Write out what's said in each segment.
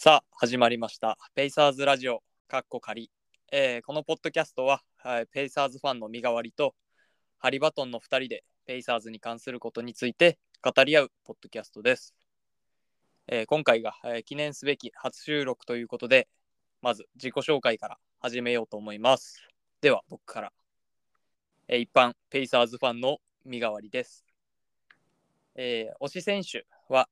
さあ始まりました。ペイサーズラジオ。かっこ仮、えーこのポッドキャストは、はいペイサーズファンの身代わりとハリバトンの2人でペイサーズに関することについて語り合うポッドキャストです、えー今回が、えー記念すべき初収録ということでまず自己紹介から始めようと思います。では僕から、え一般ペイサーズファンの身代わりです、え推し選手は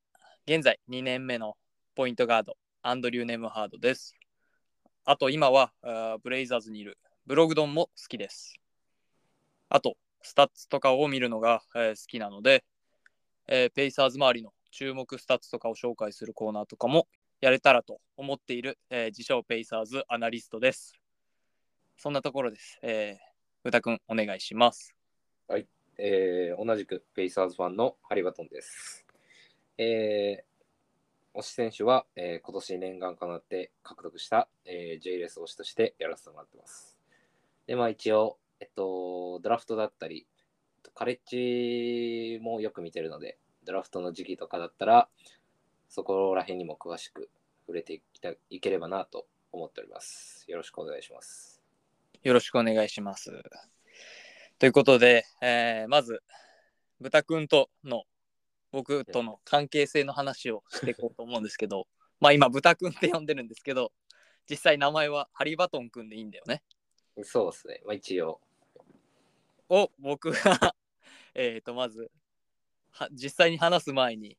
現在2年目のポイントガード。アンドリュー・ネムハードです。あと今はあブレイザーズにいるブログドンも好きです。あとスタッツとかを見るのが、えー好きなので、えーペイサーズ周りの注目スタッツとかを紹介するコーナーとかもやれたらと思っている、えー自称ペイサーズアナリストです。そんなところです。えー、歌くんお願いします。はいえー同じくペイサーズファンのハリバトンです。えー推し選手は、えー今年念願かなって獲得した、えー、JLS 推しとしてやらせてもらってます。で、まあ一応、えっと、ドラフトだったり、カレッジもよく見てるので、ドラフトの時期とかだったら、そこら辺にも詳しく触れていたいければなと思っております。よろしくお願いします。よろしくお願いします。ということで、えーまず、豚くんとの僕との関係性の話をしていこうと思うんですけど、まあ今、豚くんって呼んでるんですけど、実際名前はハリバトンくんでいいんだよね。そうですね。まあ一応、を僕が、えっと、まずは、実際に話す前に、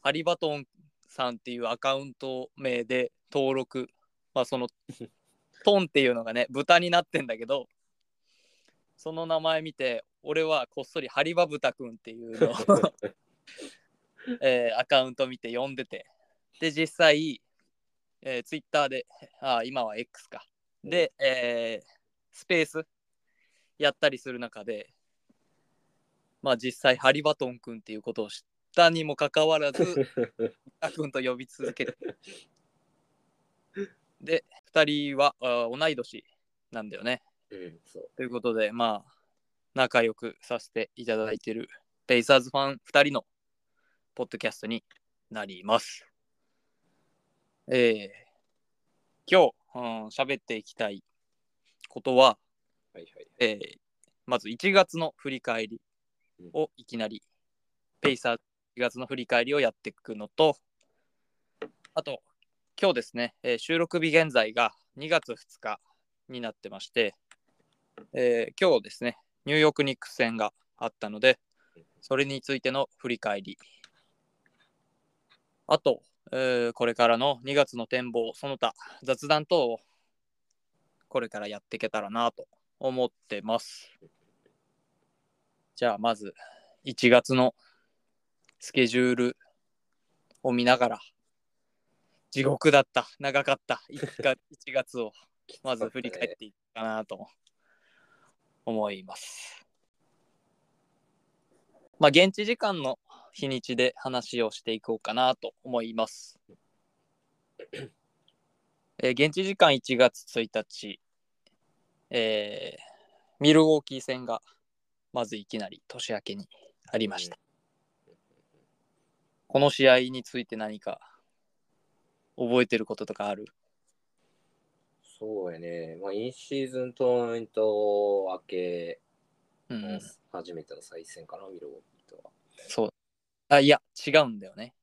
ハリバトンさんっていうアカウント名で登録、まあその、トンっていうのがね、豚になってんだけど、その名前見て、俺はこっそりハリバブタくんっていうのを、えーアカウント見て呼んでて、で、実際、えー、ツイッターで、あ今は X か。で、えースペースやったりする中で、まあ実際ハリバトン君っていうことを知ったにもかかわらず、あくんと呼び続けて。で、2人はあ同い年なんだよね。うん、そう。ということで、まあ、仲良くさせていただいているペイサーズファン2人のポッドキャストになります。えー、今日、うん喋っていきたいことは、はいはい。えーまず1月の振り返りをいきなり、ペイサー1月の振り返りをやっていくのと、あと、今日ですね、えー収録日現在が2月2日になってまして、えー今日ですね、ニューヨークニックス戦があったので、それについての振り返り。あと、えーこれからの2月の展望、その他雑談等をこれからやっていけたらなと思ってます。じゃあまず1月のスケジュールを見ながら地獄だった長かった 1, か1月を まず振り返っていくかなと思います。まあ現地時間の日にちで話をしていこうかなと思います。えー現地時間1月1日、えーミルウォーキー戦がまずいきなり年明けにありました。この試合について何か覚えてることとかある？そうやね。まあ、インシーズントーナメント明けのうん、初めての再戦かな、ミルウォーキーとは。そう。あ、いや、違うんだよね。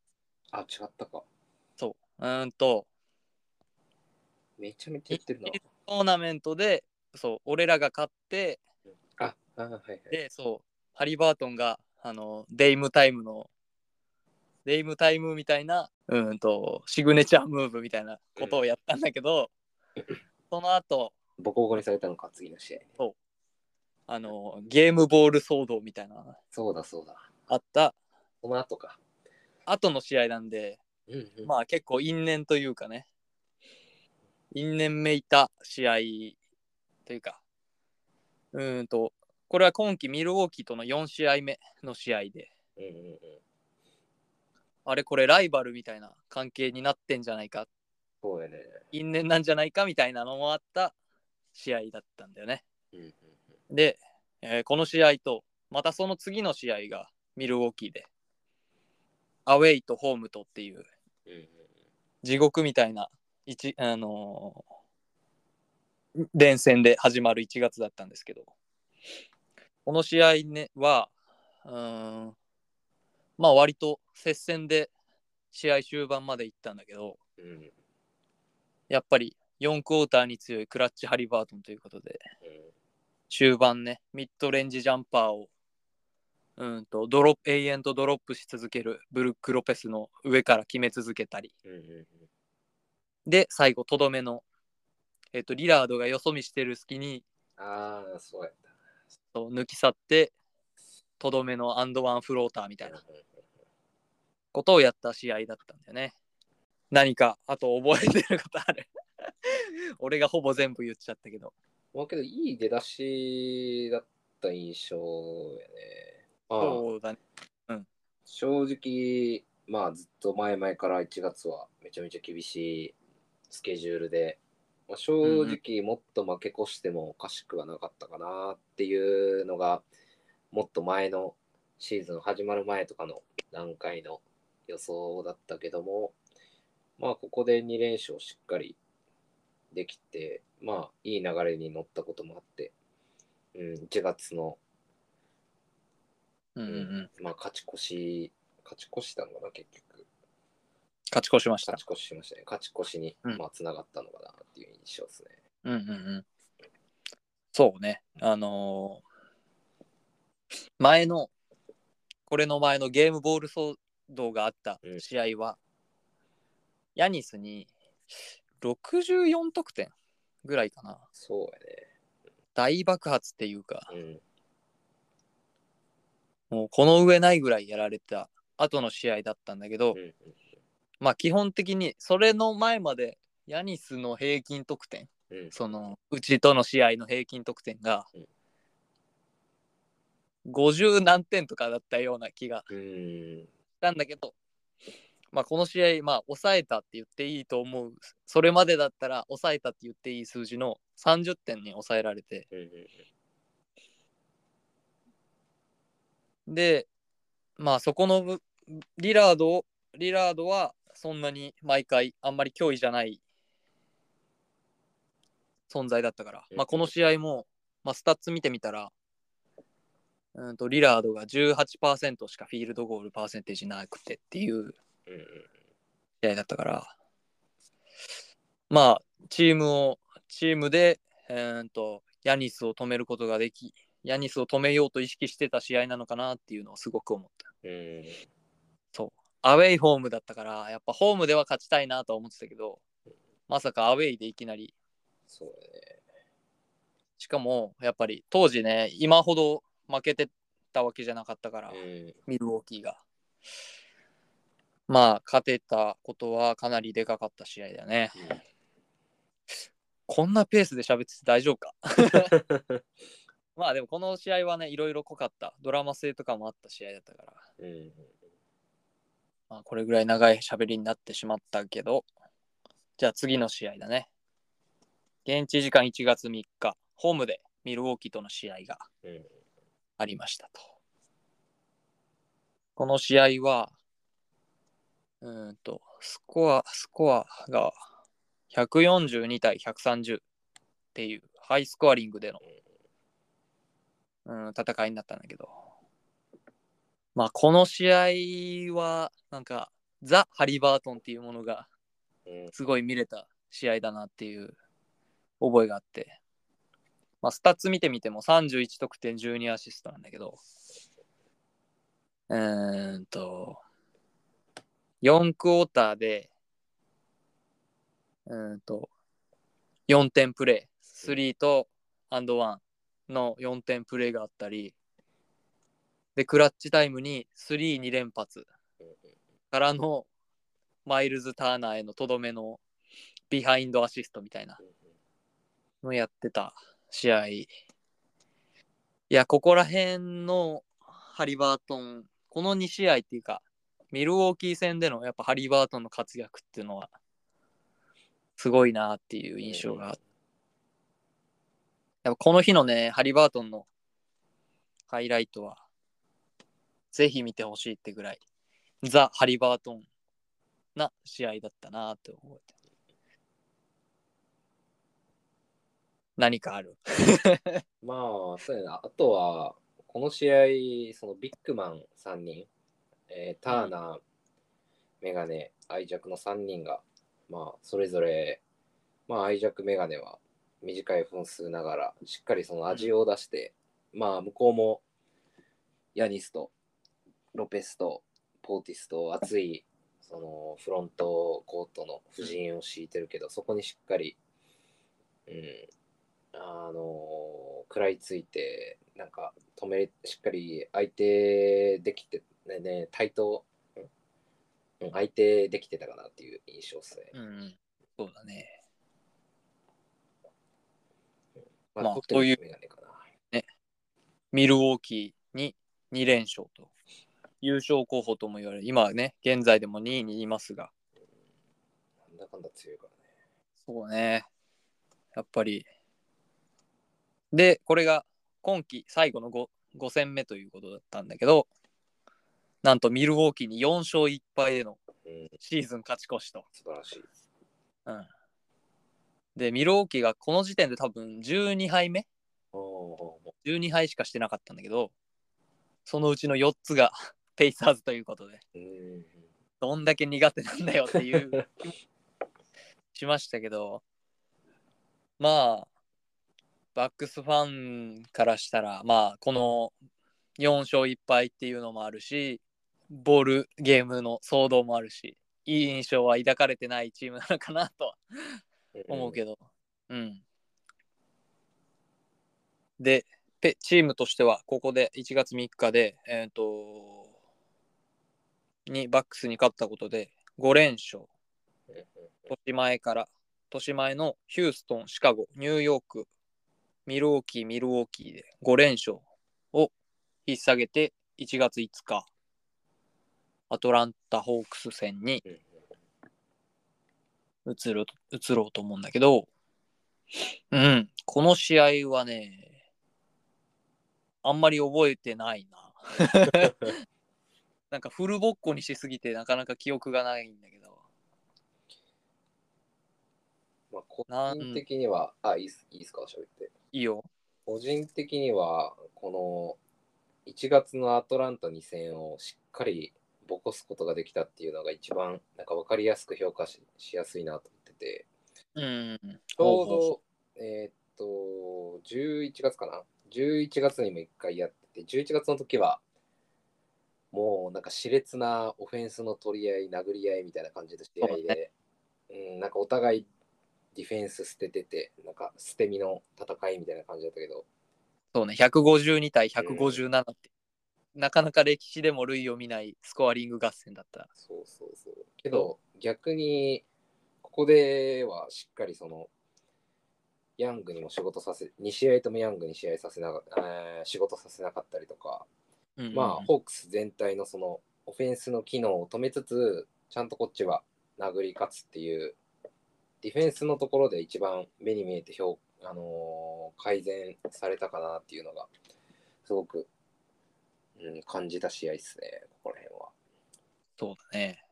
あ、違ったか。そう。うーんと、めちゃめちゃ言ってるな。トーナメントで、そう、俺らが勝って、あ、あはいはい。で、そう、ハリバートンが、あの、デイムタイムの、デイムタイムみたいな、うーんと、シグネチャームーブみたいなことをやったんだけど、その後、ボコボコにされたのか、次の試合ね。あの、ゲームボール騒動みたいな、そうだそうだ。あったその後か。後の試合なんで、うんうん。まあ結構因縁というかね、因縁めいた試合というか、うーんと、これは今季ミルウォーキーとの4試合目の試合で、うんうんうん。あれこれライバルみたいな関係になってんじゃないか、そうやね。因縁なんじゃないかみたいなのもあった試合だったんだよね。うんうんで、えーこの試合と、またその次の試合がミルウォーキーで、アウェイとホームとっていううんうん地獄みたいな一あのー連戦で始まる1月だったんですけどこの試合、ね、はうーんまあ割と接戦で試合終盤まで行ったんだけどうん。やっぱり4クォーターに強いクラッチ・ハリバートンということでうん終盤ねミッドレンジジャンパーをうんとドロップ永遠とドロップし続けるブルック・ロペスの上から決め続けたり。で最後とどめの、えっとリラードがよそ見してる隙にああ、そうやった。そう抜き去ってとどめのアンドワンフローターみたいなことをやった試合だったんだよね何かあと覚えてることある。俺がほぼ全部言っちゃったけど。まあけど、いい出だしだった印象やね。まあ、そうだね。正直、まあずっと前々から1月はめちゃめちゃ厳しいスケジュールで、まあ、正直もっと負け越してもおかしくはなかったかなっていうのが、もっと前のシーズン始まる前とかの段階の予想だったけども、まあここで2連勝しっかりできて、まあいい流れに乗ったこともあって、うん、1月のうんうんうんまあ、勝ち越し、勝ち越したのかな、結局。勝ち越しました勝ち越ししましたね。勝ち越しに、うんまあ、つながったのかなっていう印象ですね。うんうんうんそうねあのー前のこれの前のゲームボール騒動があった試合は、ヤニスに64得点ぐらいかなそう大爆発っていうかやね。もうこの上ないぐらいやられた後の試合だったんだけど、うん。うんまあ基本的にそれの前までヤニスの平均得点うん。うん。そのうちとの試合の平均得点がうん50何点とかだったような気がうん。したんだけど、まあ、この試合、まあ、抑えたって言っていいと思うそれまでだったら抑えたって言っていい数字の30点に抑えられてうん。でまあそこのぶリラードをリラードはそんなに毎回あんまり脅威じゃない存在だったから、まあ、この試合も、まあ、スタッツ見てみたらうんとリラードが18%しかフィールドゴールパーセンテージなくてっていううん。試合だったからまあチームをチームでえーんとヤニスを止めることができヤニスを止めようと意識してた試合なのかなっていうのをすごく思ったうん。そうアウェイホームだったからやっぱホームでは勝ちたいなとは思ってたけどまさかアウェイでいきなりそうやね。しかもやっぱり当時ね今ほど負けてたわけじゃなかったから、うん。ミルウォーキーがまあ勝てたことはかなりでかかった試合だよねこんなペースで喋ってて大丈夫か？まあでもこの試合はねいろいろ濃かったドラマ性とかもあった試合だったからうん。まあ、これぐらい長い喋りになってしまったけど、じゃあ次の試合だね。現地時間1月3日、ホームでミルウォーキーとの試合がうん。ありましたと。この試合は、うーんと、スコア、スコアが142対130っていうハイスコアリングでの、うん、戦いになったんだけど、まあこの試合はなんかザ・ハリバートンっていうものがうん。すごい見れた試合だなっていう覚えがあって、まあ、スタッツ見てみても31得点12アシストなんだけど。うーんと4クォーターでうんと4点プレー3とアンドワンの4点プレーがあったり。でクラッチタイムに32連発。からのマイルズ・ターナーへのとどめのビハインドアシストみたいな。のやってた試合。いや、ここら辺のハリバートン、この2試合っていうか、ミルウォーキー戦でのやっぱハリバートンの活躍っていうのは、すごいなっていう印象があってやっぱこの日のね、ハリバートンのハイライトは、ぜひ見てほしいってぐらい、ザ・ハリバートンな試合だったなって思って。何かある？まあ、そうやな。あとは、この試合、そのビッグマン3人、えーターナー、メガネ、アイジャクの3人が、まあ、それぞれ、まあ、アイジャク、メガネは短い分数ながら、しっかりその味を出して、まあ、向こうも、ヤニスと、ロペスと、ポーティスと、熱い、その、フロントコートの布陣を敷いてるけど、そこにしっかり、うん、あの食らいついてなんか止めしっかり相手できてねね対等うん相手できてたかなっていう印象ですね。うん。そうだね。ままあ特にそういうメガネかなミルウォーキーに2連勝と。優勝候補とも言われる。今はね、現在でも2位にいますが。なんだかんだ強いからね。そうね。やっぱり。で、これが今季最後の 5, 5戦目ということだったんだけど、なんとミルウォーキーに4勝1敗でのうん、シーズン勝ち越しと。素晴らしい。うん。で、ミルウォーキーがこの時点で多分12敗目？おお ?12 敗しかしてなかったんだけど、そのうちの4つが ペイサーズということで、ーうんどんだけ苦手なんだよっていう しましたけど、まあ、バックスファンからしたら、まあ、この4勝1敗っていうのもあるし、ボールゲームの騒動もあるし、いい印象は抱かれてないチームなのかなとは思うけど、うん。で、ペチームとしては、ここで1月3日で、えっ、と、にバックスに勝ったことで5連勝。年前から、年前のヒューストン、シカゴ、ニューヨーク、ミルウォーキー、ミルウォーキーで5連勝を引っ提げて1月5日、アトランタ・ホークス戦にうん移る移ろうと思うんだけど、うん、この試合はね、あんまり覚えてないな。なんかフルボッコにしすぎてなかなか記憶がないんだけど。まあ、個人的には、あ、いいっすいいっすか、喋って。いいよ。個人的には、この1月のアトランタ2戦をしっかりボコすことができたっていうのが一番なんか分かりやすく評価ししやすいなと思ってて、うん。ちょうど、えーっと、11月かな ?11 月にも1回やってて、11月の時は、もうなんか熾烈なオフェンスの取り合い、殴り合いみたいな感じの試合で、うん、なんかお互いディフェンス捨ててて、なんか捨て身の戦いみたいな感じだったけど、そうね、152対157って、なかなか歴史でも類を見ないスコアリング合戦だった。そうそうそう。けど、逆に、ここではしっかりその、ヤングにも仕事させ、2試合ともヤングに試合させなかえー仕事させなかったりとか、うんまあ、ホークス全体のその、オフェンスの機能を止めつつ、ちゃんとこっちは殴り勝つっていう、ディフェンスのところで一番目に見えて評、あのー改善されたかなっていうのが、すごく、うん、感じた試合ですね、ここら辺は。そうだね。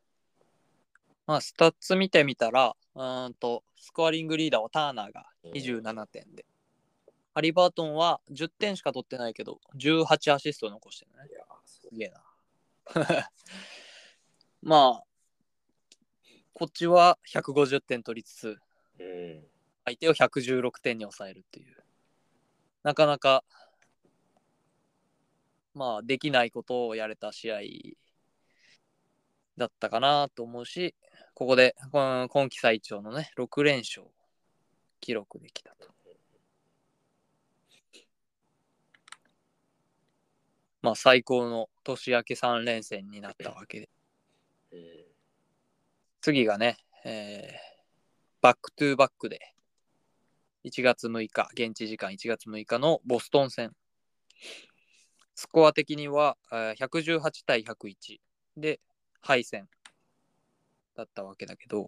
まあ、スタッツ見てみたら、うーんと、スコアリングリーダーはターナーが27点で、ハリバートンは10点しか取ってないけど、18アシスト残してるねい。やすげえな。まあ、こっちは150点取りつつ、うん相手を116点に抑えるっていう。なかなか、まあ、できないことをやれた試合だったかなと思うし、ここで、今季最長のね、6連勝記録できたと。まあ、最高の年明け3連戦になったわけで。次がね、えーバックトゥーバックで、1月6日、現地時間1月6日のボストン戦。スコア的には、118対101で敗戦だったわけだけど、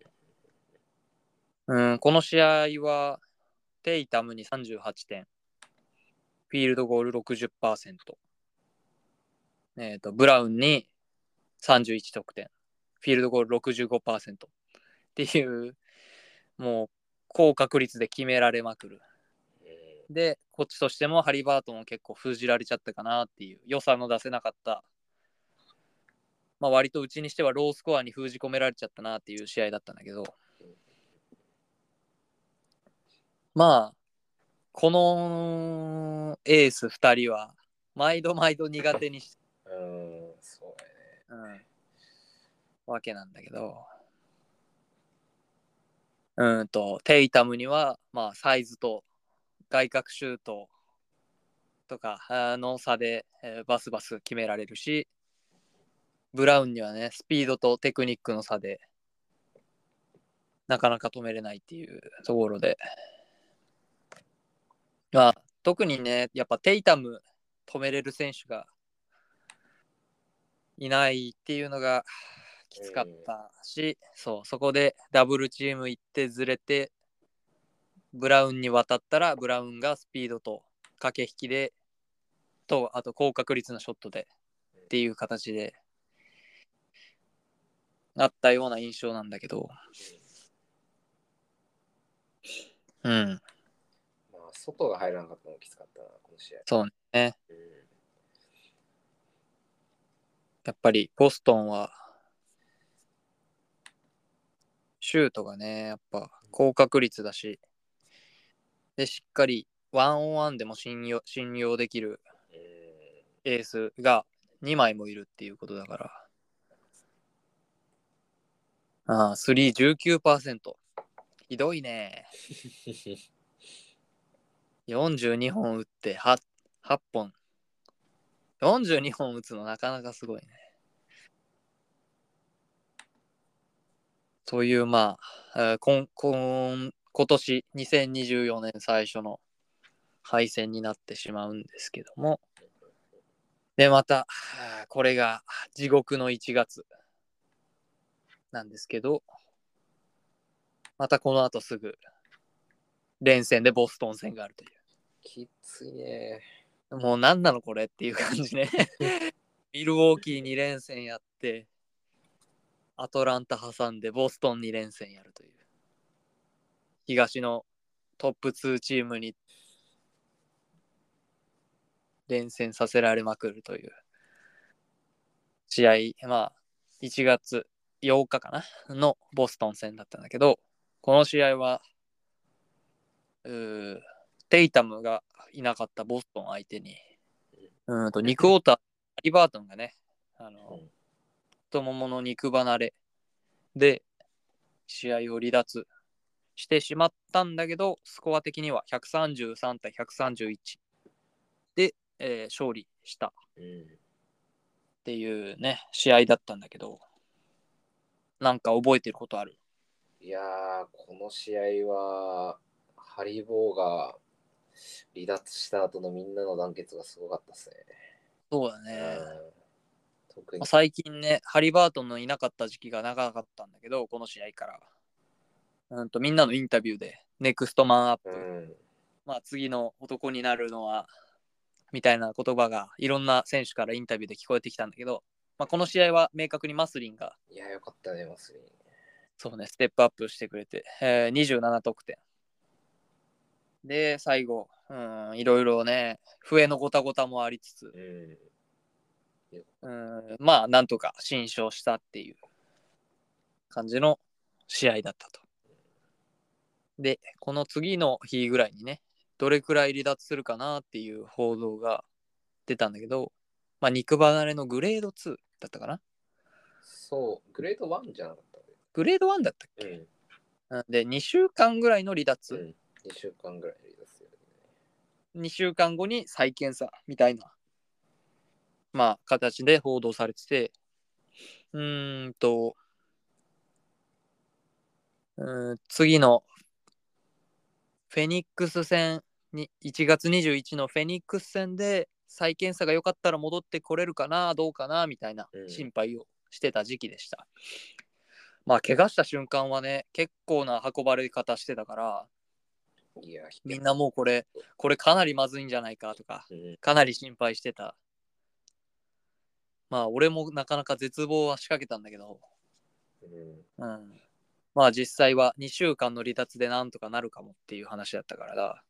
うん、この試合は、テイタムに38点、フィールドゴール60%、えーと、ブラウンに31得点、フィールドゴール65%っていう、もう高確率で決められまくる。で、こっちとしてもハリバートンを結構封じられちゃったかなっていう、良さの出せなかった、まあ割とうちにしてはロースコアに封じ込められちゃったなっていう試合だったんだけど、まあ、このエース2人は、毎度毎度苦手にし うん、そうやね。うん、わけなんだけど、うんと、テイタムには、まあ、サイズと外角シュートとかの差で、えーバスバス決められるし、ブラウンにはね、スピードとテクニックの差で、なかなか止めれないっていうところで、まあ、特にね、やっぱテイタム止めれる選手がいないっていうのがきつかったし、そう、そこでダブルチーム行ってずれて、ブラウンに渡ったら、ブラウンがスピードと駆け引きで、と、あと高確率なショットでっていう形で、なったような印象なんだけど、うん、まあ、外が入らなかったのもきつかったな、この試合。そうね。うんやっぱりボストンは、シュートがね、やっぱ高確率だし、で、しっかりワンオンワンでも信用信用できるうんエースが2枚もいるっていうことだから。ああ、319%。ひどいね。42本打って 8, 8本。42本打つのなかなかすごいね。そういう、まあ、えー今今今年2024年最初の敗戦になってしまうんですけども。で、また、これが地獄の1月なんですけど、またこの後すぐ連戦でボストン戦があるという。きついね。もう何なのこれっていう感じね。ミルウォーキー2連戦やって、アトランタ挟んでボストン2連戦やるという。東のトップ2チームに連戦させられまくるという試合、まあ、1月8日かな？のボストン戦だったんだけど、この試合は、うーテイタムがいなかったボストン相手に、うんと、ニク・ウォーター、リバートンがね、あの、うん。太ももの肉離れで試合を離脱してしまったんだけど、スコア的には133対131で、えー勝利したっうんていうね、試合だったんだけど、なんか覚えてることある？いやー、この試合は、ハリボーが離脱した後のみんなの団結がすごかったですね。そうだね。うん特にまあ、最近ね、ハリバートンのいなかった時期が長かったんだけど、この試合から。うんとみんなのインタビューで、ネクストマンアップ、うん、まあ、次の男になるのは、みたいな言葉がいろんな選手からインタビューで聞こえてきたんだけど、まあ、この試合は明確にマスリンがいや、よかったね、マスリン。そうね、ステップアップしてくれて、えー27得点。で、最後、うん、いろいろね、笛のごたごたもありつつ、うん。うん、まあ、なんとか新勝したっていう感じの試合だったと。で、この次の日ぐらいにね、どれくらい離脱するかなっていう報道が出たんだけど、まあ、肉離れのグレード2だったかなそう、グレード1じゃなかったグレード1だったっけ、うん。うんで、2週間ぐらいの離脱、うん。2週間ぐらい離脱する、2週間後に再検査みたいな、まあ、形で報道されてて、うーんと、うーん次のフェニックス戦に、1月21のフェニックス戦で再検査が良かったら戻ってこれるかな、どうかな、みたいなうん心配をしてた時期でした。まあ、怪我した瞬間はね、結構な運ばれ方してたから、いや、みんなもうこれ、これかなりまずいんじゃないかとか、うん、かなり心配してた。まあ、俺もなかなか絶望は仕掛けたんだけど、うんうん。まあ実際は2週間の離脱でなんとかなるかもっていう話だったからだ。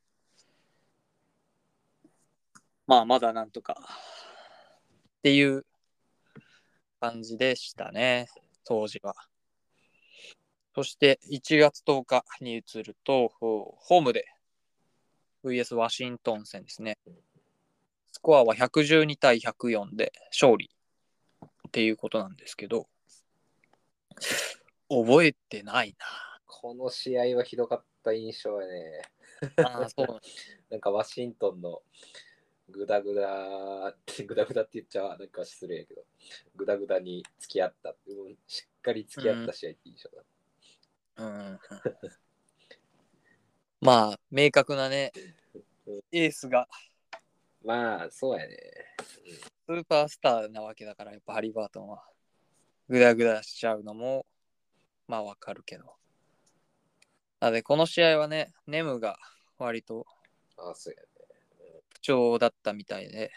まあまだなんとかっていう感じでしたね、当時は。そして1月10日に移ると、ホームで VS ワシントン戦ですね。スコアは112対104で勝利っていうことなんですけど、覚えてないこの試合はひどかった印象やね。な。ああ、そう なんかワシントンのグダグダって、グダグダって言っちゃなんか失礼やけど、グダグダに付き合った、うんしっかり付き合った試合って印象だ。うんまあ、明確なね、エースがまあ、そうやね。スーパースターなわけだから、やっぱハリバートンはグダグダしちゃうのも、まあわかるけど。なので、この試合はね、ネムが割とああ、そうやね。不調だったみたいで。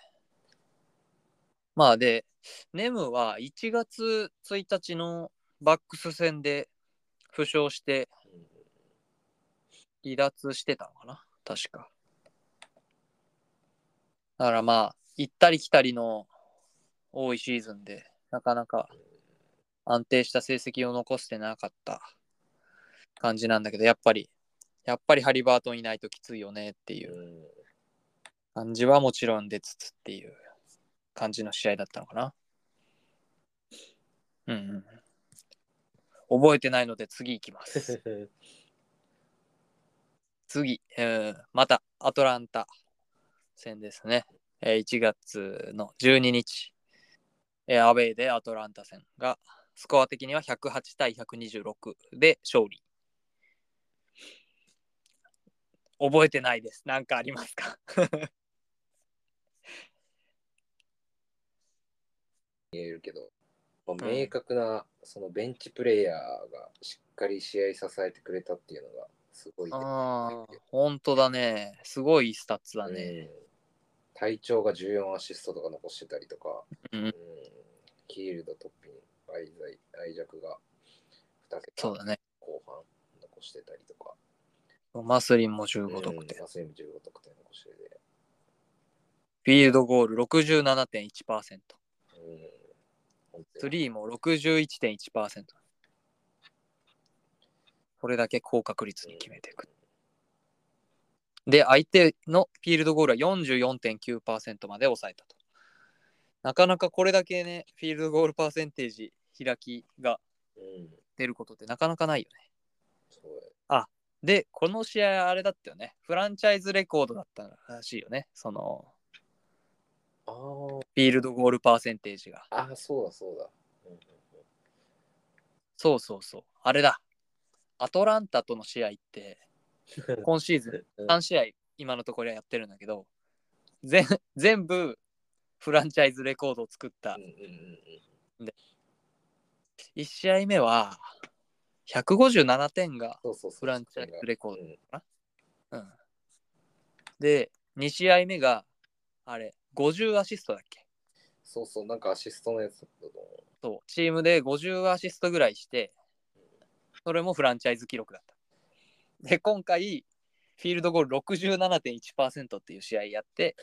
まあで、ネムは1月1日のバックス戦で負傷してうん離脱してたのかな確か。だからまあ、行ったり来たりの多いシーズンで、なかなか安定した成績を残してなかった感じなんだけど、やっぱり、やっぱりハリバートンいないときついよねっていううん感じはもちろん出つつっていう感じの試合だったのかな。うんうん。覚えてないので次行きます。次、えーまたアトランタ戦ですね。えー1月の12日、えーアウェーでアトランタ戦がスコア的には108対126で勝利。覚えてないです。何かありますか？見えるけど、まあ、明確なそのベンチプレイヤーがしっかり試合支えてくれたっていうのがすごい、ね。ああ、本当だね。すごいスタッツだね。うん TJが14アシストとか残してたりとか、うんキールド、トッピン、アイザイ、アイジャクが2桁そうだね。後半残してたりとか、マスリンも15得点。うん、マスリン15得点残してて、フィールドゴール67.1%。うん、スにリーも61.1%。これだけ高確率に決めていく。で、相手のフィールドゴールは44.9%まで抑えたと。なかなかこれだけね、フィールドゴールパーセンテージ開きがうん、出ることってなかなかないよね。そうやで、この試合あれだったよね。フランチャイズレコードだったらしいよね。その、あーフィールドゴールパーセンテージが。あー、そうだそうだ。うんうんそうそうそう。あれだ。アトランタとの試合って、今シーズンうん3試合今のところやってるんだけど、全全部フランチャイズレコードを作った1試合目は157点がフランチャイズレコードうんうん。で、2試合目が、あれ、50アシストだっけ？そうそう、なんかアシストのやつ。そう、チームで50アシストぐらいして、それもフランチャイズ記録だった。で、今回、フィールドゴール67.1%っていう試合やって、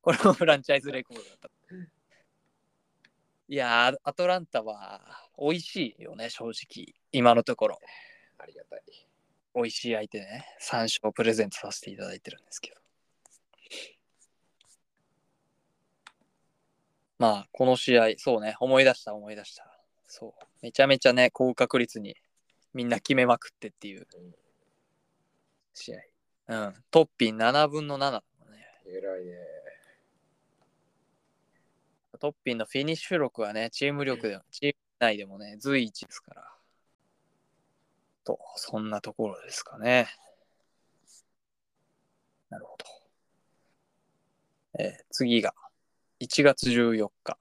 これもフランチャイズレコードだった。いやー、アトランタは美味しいよね、正直。今のところ。ありがたい。美味しい相手でね、3勝プレゼントさせていただいてるんですけど。まあ、この試合、そうね、思い出した、思い出した。そう。めちゃめちゃね、高確率にみんな決めまくってっていううん試合。うん。トッピン7分の7だもんね。偉いね。トッピンのフィニッシュ力はね、チーム力でも、チーム内でもね、随一ですから。と、そんなところですかね。なるほど。えー次が、1月14日。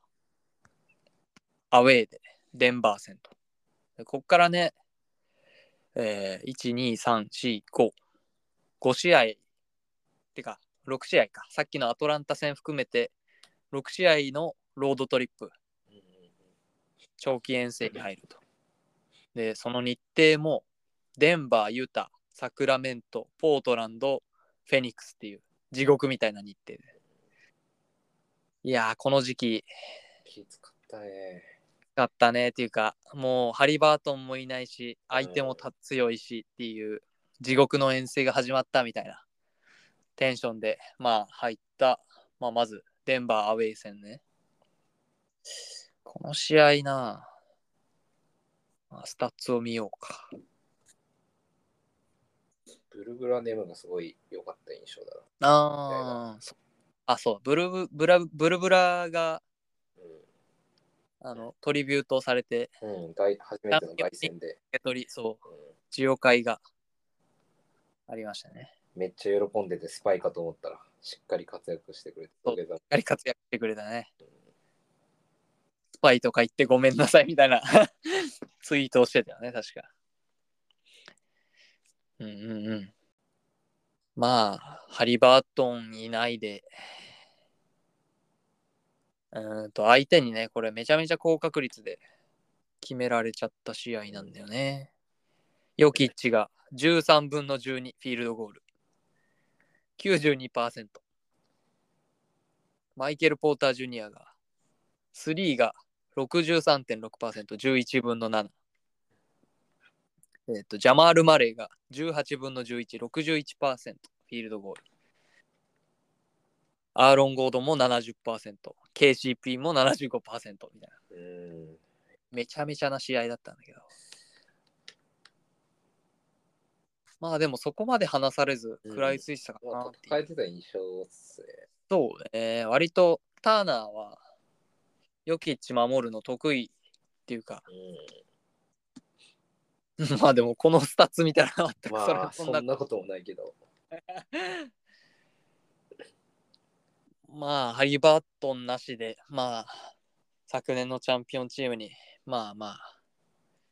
アウェーで、デンバー戦と。でこっからね、えー、1、2、3、4、5。5試合、てか、6試合か。さっきのアトランタ戦含めて、6試合のロードトリップ、長期遠征に入ると。で、その日程も、デンバー、ユタ、サクラメント、ポートランド、フェニックスっていう地獄みたいな日程で。いやー、この時期、きつかったね。だったねっていうか、もうハリバートンもいないし、相手もた強いしっていう、地獄の遠征が始まったみたいなテンションで、まあ入った、まあまず、デンバーアウェイ戦ね。この試合な、まあ、スタッツを見ようか。ブルブラネムがすごい良かった印象だあーそあ、そう、ブルブブラブルブラがあのトリビュートされて、な。うん。初めての凱旋で、受け取り、そう、うん。会がありましたね。めっちゃ喜んでてスパイかと思ったら、しっかり活躍してくれて、しっかり活躍してくれたね。スパイとか言ってごめんなさいみたいな ツイートをしてたよね、確か。うんうんうん。まあ、ハリバートンいないで、うんと、相手にね、これめちゃめちゃ高確率で決められちゃった試合なんだよね。ヨキッチが13分の12フィールドゴール。92%。マイケル・ポーター・ジュニアが、3が63.6%、11分の7。えっ、と、ジャマール・マレーが18分の11、61%、フィールドゴール。アーロン・ゴードンも70%、KCP も75%みたいな。うん。めちゃめちゃな試合だったんだけど。まあでもそこまで離されずうん食らいついてたかまあなっていう、戦えてた印象っすね。そうね。割とターナーはヨキッチ守るの得意っていうか、う まあでもこのスタッツ見たら全ん。くまそれあ、そそんな、んなこともないけど。まあハリバートンなしで、まあ昨年のチャンピオンチームに、まあまあ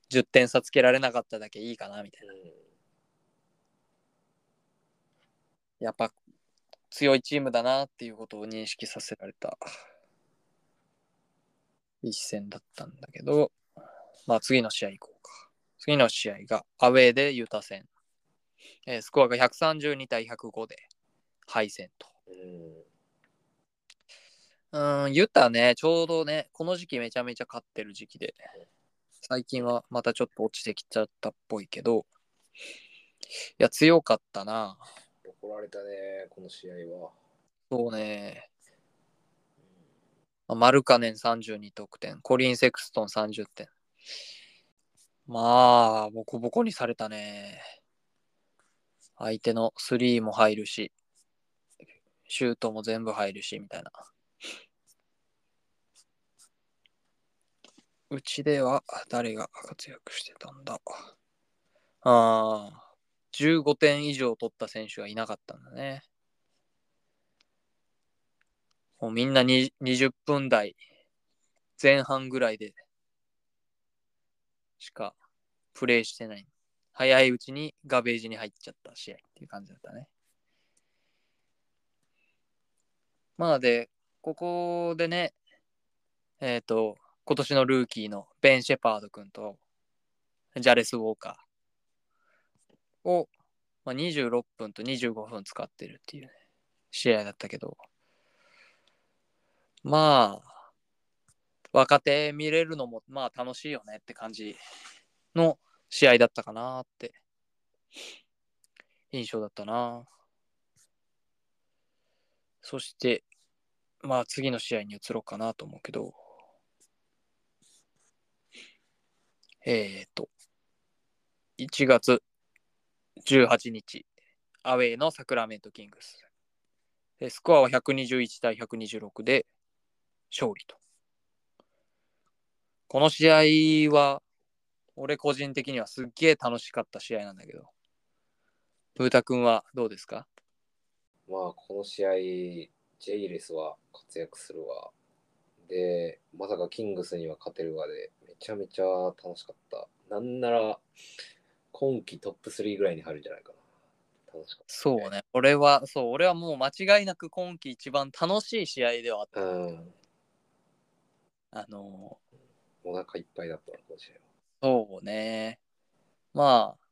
10点差つけられなかっただけいいかなみたいな。うんやっぱ強いチームだなっていうことを認識させられた一戦だったんだけど、まあ次の試合行こうか。次の試合がアウェーでユタ戦。えースコアが132対105で敗戦と。うん。うん、ユタね、ちょうどね、この時期めちゃめちゃ勝ってる時期で、最近はまたちょっと落ちてきちゃったっぽいけど、いや、強かったな。怒られたね、この試合は。そうね。あマルカネン32得点、コリン・セクストン30点。まあ、ボコボコにされたね。相手のスリーも入るし、シュートも全部入るし、みたいな。うちでは誰が活躍してたんだ？ああ、15点以上取った選手がいなかったんだね。もうみんなに20分台前半ぐらいでしかプレイしてない。早いうちにガベージに入っちゃった試合っていう感じだったね。まあで、ここでね、えっ、と、今年のルーキーのベン・シェパード君とジャレス・ウォーカーを、まあ、26分と25分使ってるっていう、試合だったけど、まあ、若手見れるのもまあ楽しいよねって感じの試合だったかなって印象だったな。そして、まあ次の試合に移ろうかなと思うけど、えっ、と、1月18日、アウェーのサクラメントキングス。スコアは121対126で勝利と。この試合は、俺個人的にはすっげえ楽しかった試合なんだけど、ブータ君はどうですか？まあ、この試合、ジェイレスは活躍するわ。で、まさかキングスには勝てるわで、めちゃめちゃ楽しかった。なんなら、今季トップ3ぐらいに入るんじゃないかな。楽しかっそうね。俺は、そう、俺はもう間違いなく今季一番楽しい試合ではあった。た。うん。あのお腹いっぱいだったな、この試合は。そうね。まあ、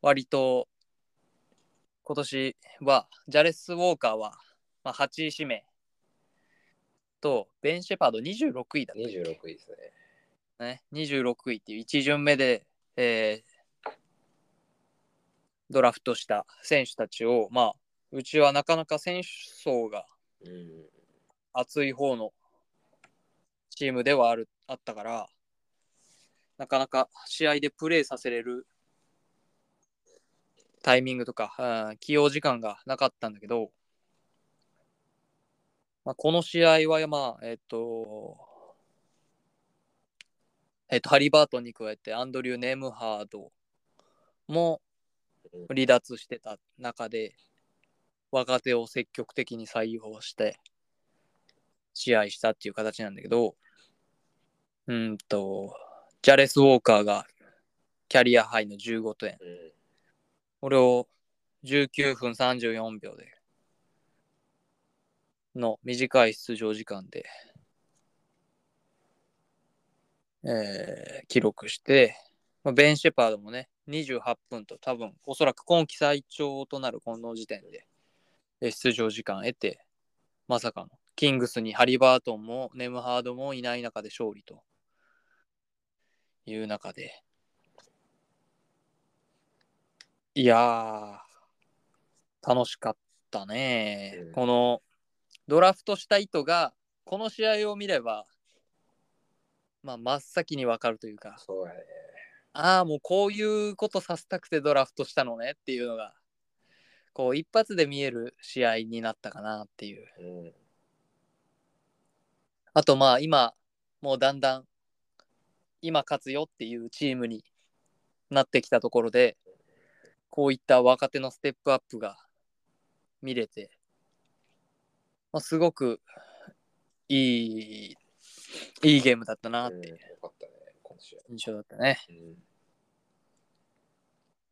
割と、今年は、ジャレス・ウォーカーは、まあ、8位指名と、ベン・シェパード26位だったっけ？26位ですね。ね。26位っていう1巡目で、えードラフトした選手たちを、まあ、うちはなかなか選手層がうん。厚い方のチームではあるあったから、なかなか試合でプレーさせれるタイミングとか、うん起用時間がなかったんだけど、まあ、この試合は、まあ、えっと、えっと、ハリバートンに加えてアンドリュー・ネームハードも離脱してた中で、若手を積極的に採用して、試合したっていう形なんだけど、うんと、ジャレス・ウォーカーがキャリアハイの15点。うん。これを19分34秒での短い出場時間で、えー記録して、まあ、ベン・シェパードもね、28分と多分おそらく今季最長となるこの時点で出場時間得て、まさかのキングスにハリバートンもネムハードもいない中で勝利という中で、いやー、楽しかったね。うんこのドラフトした意図が、この試合を見れば、まあ、真っ先にわかるというか、そうやね。ああ、もうこういうことさせたくてドラフトしたのねっていうのが、こう一発で見える試合になったかなっていう。うん。あとまあ今、もうだんだん、今勝つよっていうチームになってきたところで、こういった若手のステップアップが見れて、まあ、すごくいい、いいゲームだったなっうん、て。印象だったね。うん。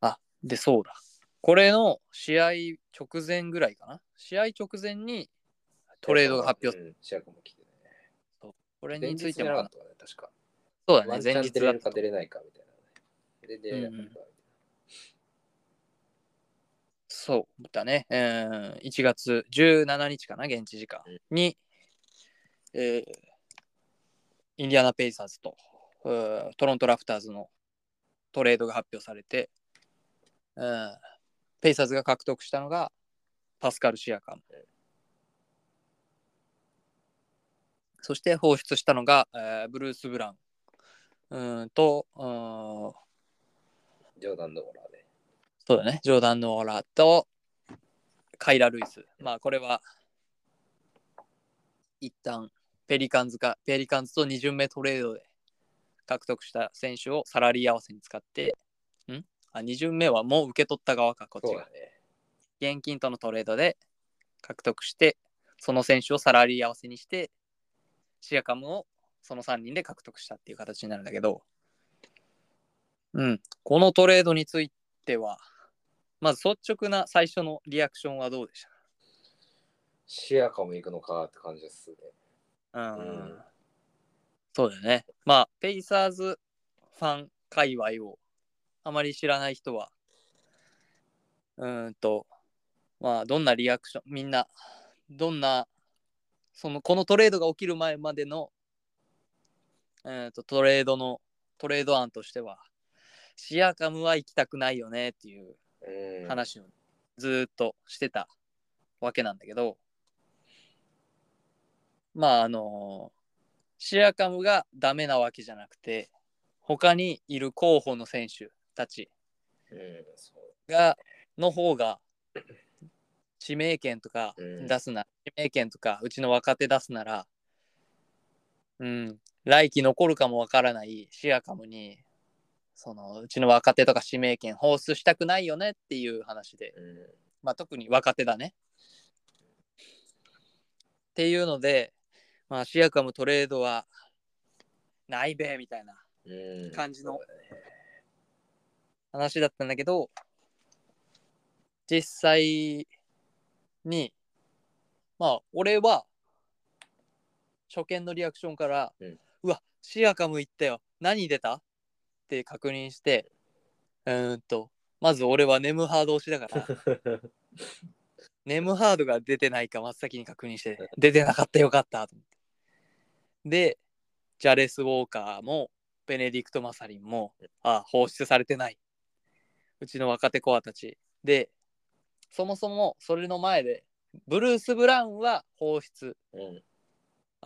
あ、で、そうだ。これの試合直前ぐらいかな？試合直前にトレードが発表、うん。これ前についても。そうだね、前日出れるか出れないかみたいなね。で、出れなかった。そうだね。うん1月17日かな、現地時間に、えーインディアナ・ペイサーズとうんトロント・ラプターズのトレードが発表されて、うんペイサーズが獲得したのがパスカル・シアカム。そして放出したのが、えーブルース・ブラウンうんと、うんジョーダン・ドーラーで。そうだね。ジョーダン・ノーラとカイラ・ルイス。まあこれは一旦ペリカンズか、ペリカンズと2巡目トレードで獲得した選手をサラリー合わせに使って、ん？あ ?2 巡目はもう受け取った側か、こっちが。ね。現金とのトレードで獲得して、その選手をサラリー合わせにして、シアカムをその3人で獲得したっていう形になるんだけど、うん、このトレードについては、まず率直な最初のリアクションはどうでしシアカも行くのかって感じですね。たうん、うん。そうだよね。まあ、ペイサーズファン界隈をあまり知らない人は、うーんと、まあ、どんなリアクション、みんな、どんな、その、このトレードが起きる前までの、えーと、トレードの、トレード案としては、シアカムは行きたくないよねっていううん。話をずーっとしてたわけなんだけど、まああのシアカムがダメなわけじゃなくて他にいる候補の選手たち。がの方が指名権とかうん出すな、指名権とかうちの若手出すならうん来季残るかもわからないシアカムにそのうちの若手とか指名権放出したくないよねっていう話でうん。まあ、特に若手だね。っていうので、まあ、シアカムトレードはないべみたいなうん。感じの話だったんだけど、実際に、まあ、俺は初見のリアクションから、うんシアカム行ったよ。何出た？って確認して、うーんと、まず俺はネムハード推しだから、ネムハードが出てないか真っ先に確認して、出てなかったよかったと思って。で、ジャレス・ウォーカーも、ベネディクト・マサリンも、あ、放出されてない。うちの若手コアたち。で、そもそもそれの前で、ブルース・ブラウンは放出。うん。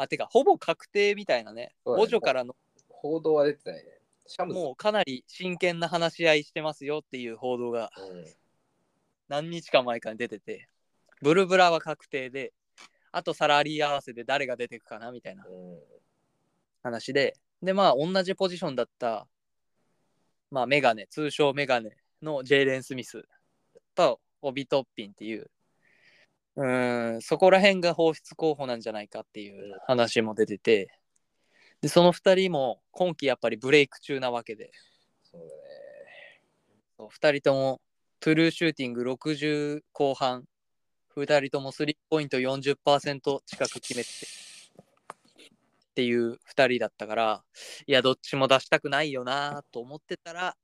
あ、てか、ほぼ確定みたいなね。そうだね補助からの、報道は出てないね。シャムズ。もうかなり真剣な話し合いしてますよっていう報道がうん。何日か前から出てて、ブルブラは確定で、あとサラリー合わせで誰が出てくかなみたいなうん。話で、で、まあ、同じポジションだった、まあ、メガネ、通称メガネのジェイレン・スミスとオビトッピンっていう、うーん、そこら辺が放出候補なんじゃないかっていう話も出てて、で、その2人も今季やっぱりブレイク中なわけで、そうだね。そう2人ともトゥルーシューティング60後半、2人ともスリーポイント40%近く決めてっていう2人だったから、いや、どっちも出したくないよなと思ってたら、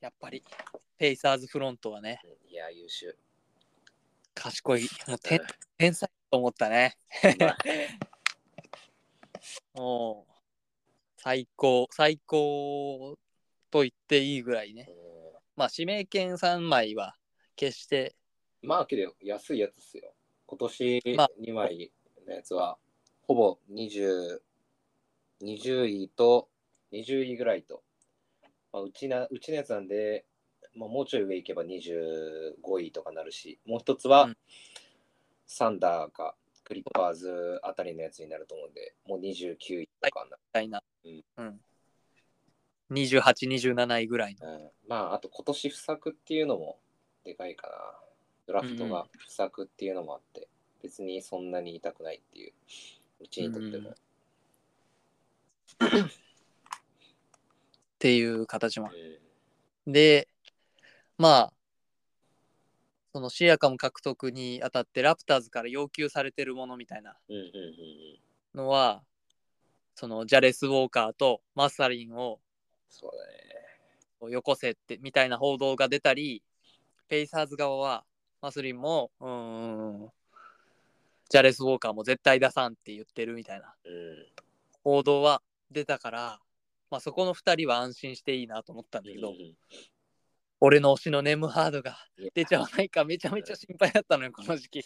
やっぱりペイサーズフロントはね、うんいや、優秀。賢い、もう天うん天才と思ったね。ま あもう、最高、最高と言っていいぐらいね。まあ、指名権3枚は決してうんまあ、けど安いやつっすよ。今年まあ2枚のやつは、ほぼ20、20位と20位ぐらいと。まあ、うちなうちのやつなんで、まあ、もうちょい上行けば25位とかなるし、もう一つは、うん。サンダーかクリッパーズあたりのやつになると思うんで、もう29位とかな、みたい。な、うん。うん、28、27位ぐらいの。うん。まあ、あと今年不作っていうのもでかいかな。ドラフトが不作っていうのもあって、別にそんなに痛くないっていう、うちにとっても。っていう形もう。ん。で、まあ、そのシアカム獲得にあたってラプターズから要求されてるものみたいなのは、そのジャレス・ウォーカーとマサリンを。よこせってみたいな報道が出たり、ペイサーズ側はマスリンも、うーん、ジャレス・ウォーカーも絶対出さんって言ってるみたいなうん。報道は出たから、まあ、そこの2人は安心していいなと思ったんだけど、うん俺の推しのネムハードが出ちゃわないかめちゃめちゃ心配だったのよこの時期。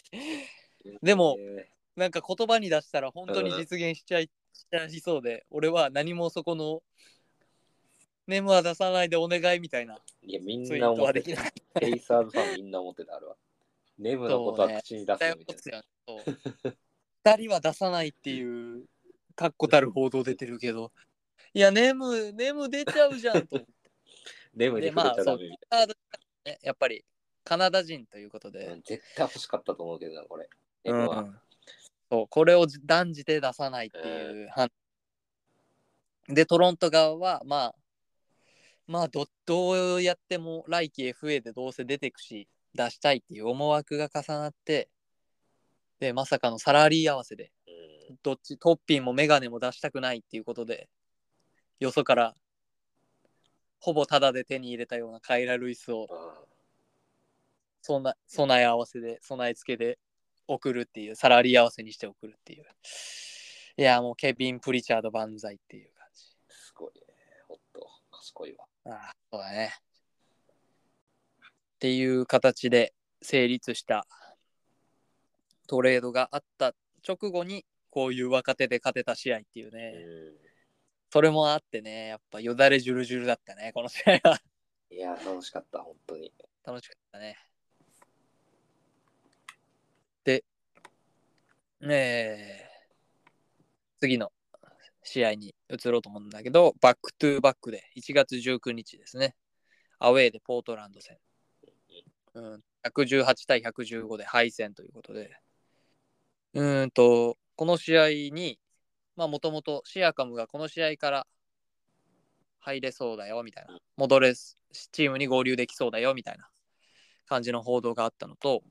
でもえなんか言葉に出したら本当に実現しちゃいしちゃいそうで俺は何もそこのネムは出さないでお願いみたいなーいや、みんな思ってた。ない。ペイサーズファンみんな思ってた、あれは。ネムのことは口に出すみたいそうそう。2人は出さないっていう確固たる報道出てるけど。いやネムネム出ちゃうじゃんとに触れちゃダメみねやっぱりカナダ人ということ。うん絶対欲しかったと思うけどな、これ。ネうんムは。そうこれを断じて出さないっていう判でトロント側はまあまあどどうやっても来季 FA でどうせ出てくし出したいっていう思惑が重なってでまさかのサラリー合わせでうんどっちトッピンもメガネも出したくないっていうことでよそからほぼタダで手に入れたようなカイラ・ルイスをあそんな備え合わせで備え付けで送るっていうサラリー合わせにして送るっていういやもうケビン・プリチャード万歳っていう感じーすごいね。ほっと、賢いわ。ああそうだねっていう形で成立したトレードがあった直後にこういう若手で勝てた試合っていううね、ん。それもあってねやっぱよだれじゅるじゅるだったねこの試合はいや、楽しかった、本当に。楽しかったね。で、ねえ、次の試合に移ろうと思うんだけど、バックトゥーバックで1月19日ですね。アウェーでポートランド戦。うん、118対115で敗戦ということで。うーんと、この試合に、まあもともとシアカムがこの試合から入れそうだよみたいな。戻れす、チームに合流できそうだよみたいな感じの報道があったのと、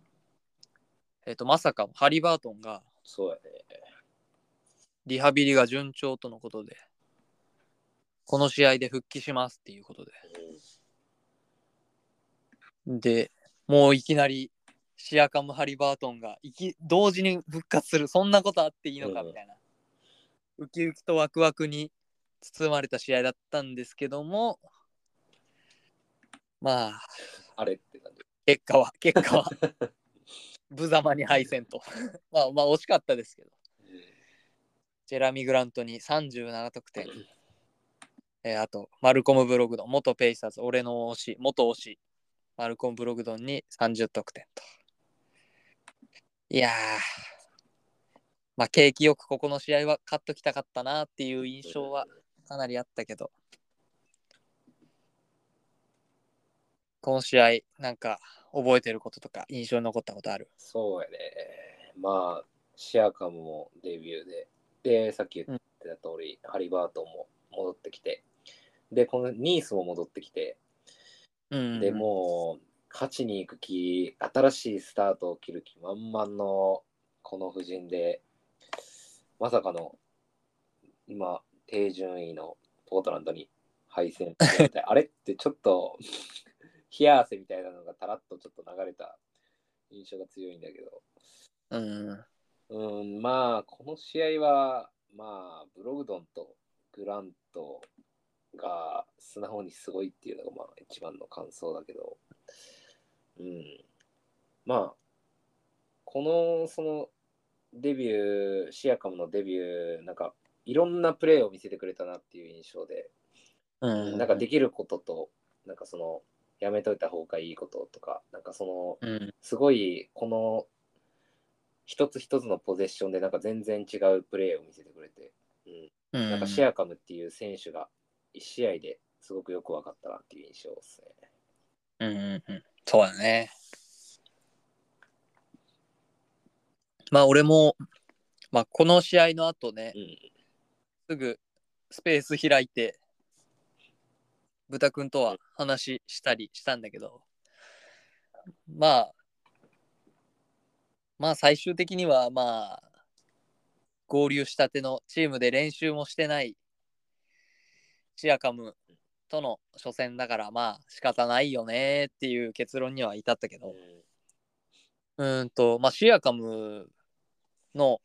えっ、と、まさかハリバートンがそうやね。リハビリが順調とのことで、この試合で復帰しますっていうことで。で、もういきなりシアカム・ハリバートンがいき同時に復活する、そんなことあっていいのかうんみたいな。ウキウキとワクワクに包まれた試合だったんですけども、まあ、あれって感じ。結果は、結果は、無様に敗戦と。まあ、まあ、惜しかったですけど。ジェラミ・グラントに37得点。えーあと、マルコム・ブログドン、元ペイサーズ、俺の推し、元推し、マルコム・ブログドンに30得点と。いやー、まあ、景気よくここの試合は勝っときたかったなっていう印象はかなりあったけど、この試合、なんか覚えてることとか印象に残ったことある？そうやね。まあ、シアカムもデビューで、で、さっき言ってた通り、ハリバートンも戻ってきて、で、このニースも戻ってきて、うん。でもう、勝ちに行く気、新しいスタートを切る気満々のこの布陣で、まさかの今、低順位のポートランドに敗戦。し てあれってちょっと 冷や汗みたいなのがたらっとちょっと流れた印象が強いんだけど、うん。うん、まあ、この試合は、まあ、ブログドンとグラントが素直にすごいっていうのが、まあ、一番の感想だけど、うん、まあ、この、その、デビュー、シアカムのデビュー、なんか、いろんなプレーを見せてくれたなっていう印象で、うん。なんかできることと、なんかその、やめといた方がいいこととか、なんかその、うん。すごいこの一つ一つのポゼッションでなんか全然違うプレーを見せてくれて、うん、うん。なんかシェアカムっていう選手が1試合ですごくよく分かったなっていう印象ですね。うんうんうん。そうだね。まあ俺も、まあこの試合の後ねう、ん、すぐスペース開いて、豚くんとは話したりしたんだけど、まあ、まあ最終的にはまあ、合流したてのチームで練習もしてないシアカムとの初戦だからまあ仕方ないよねっていう結論には至ったけど、うーんと、まあシアカムの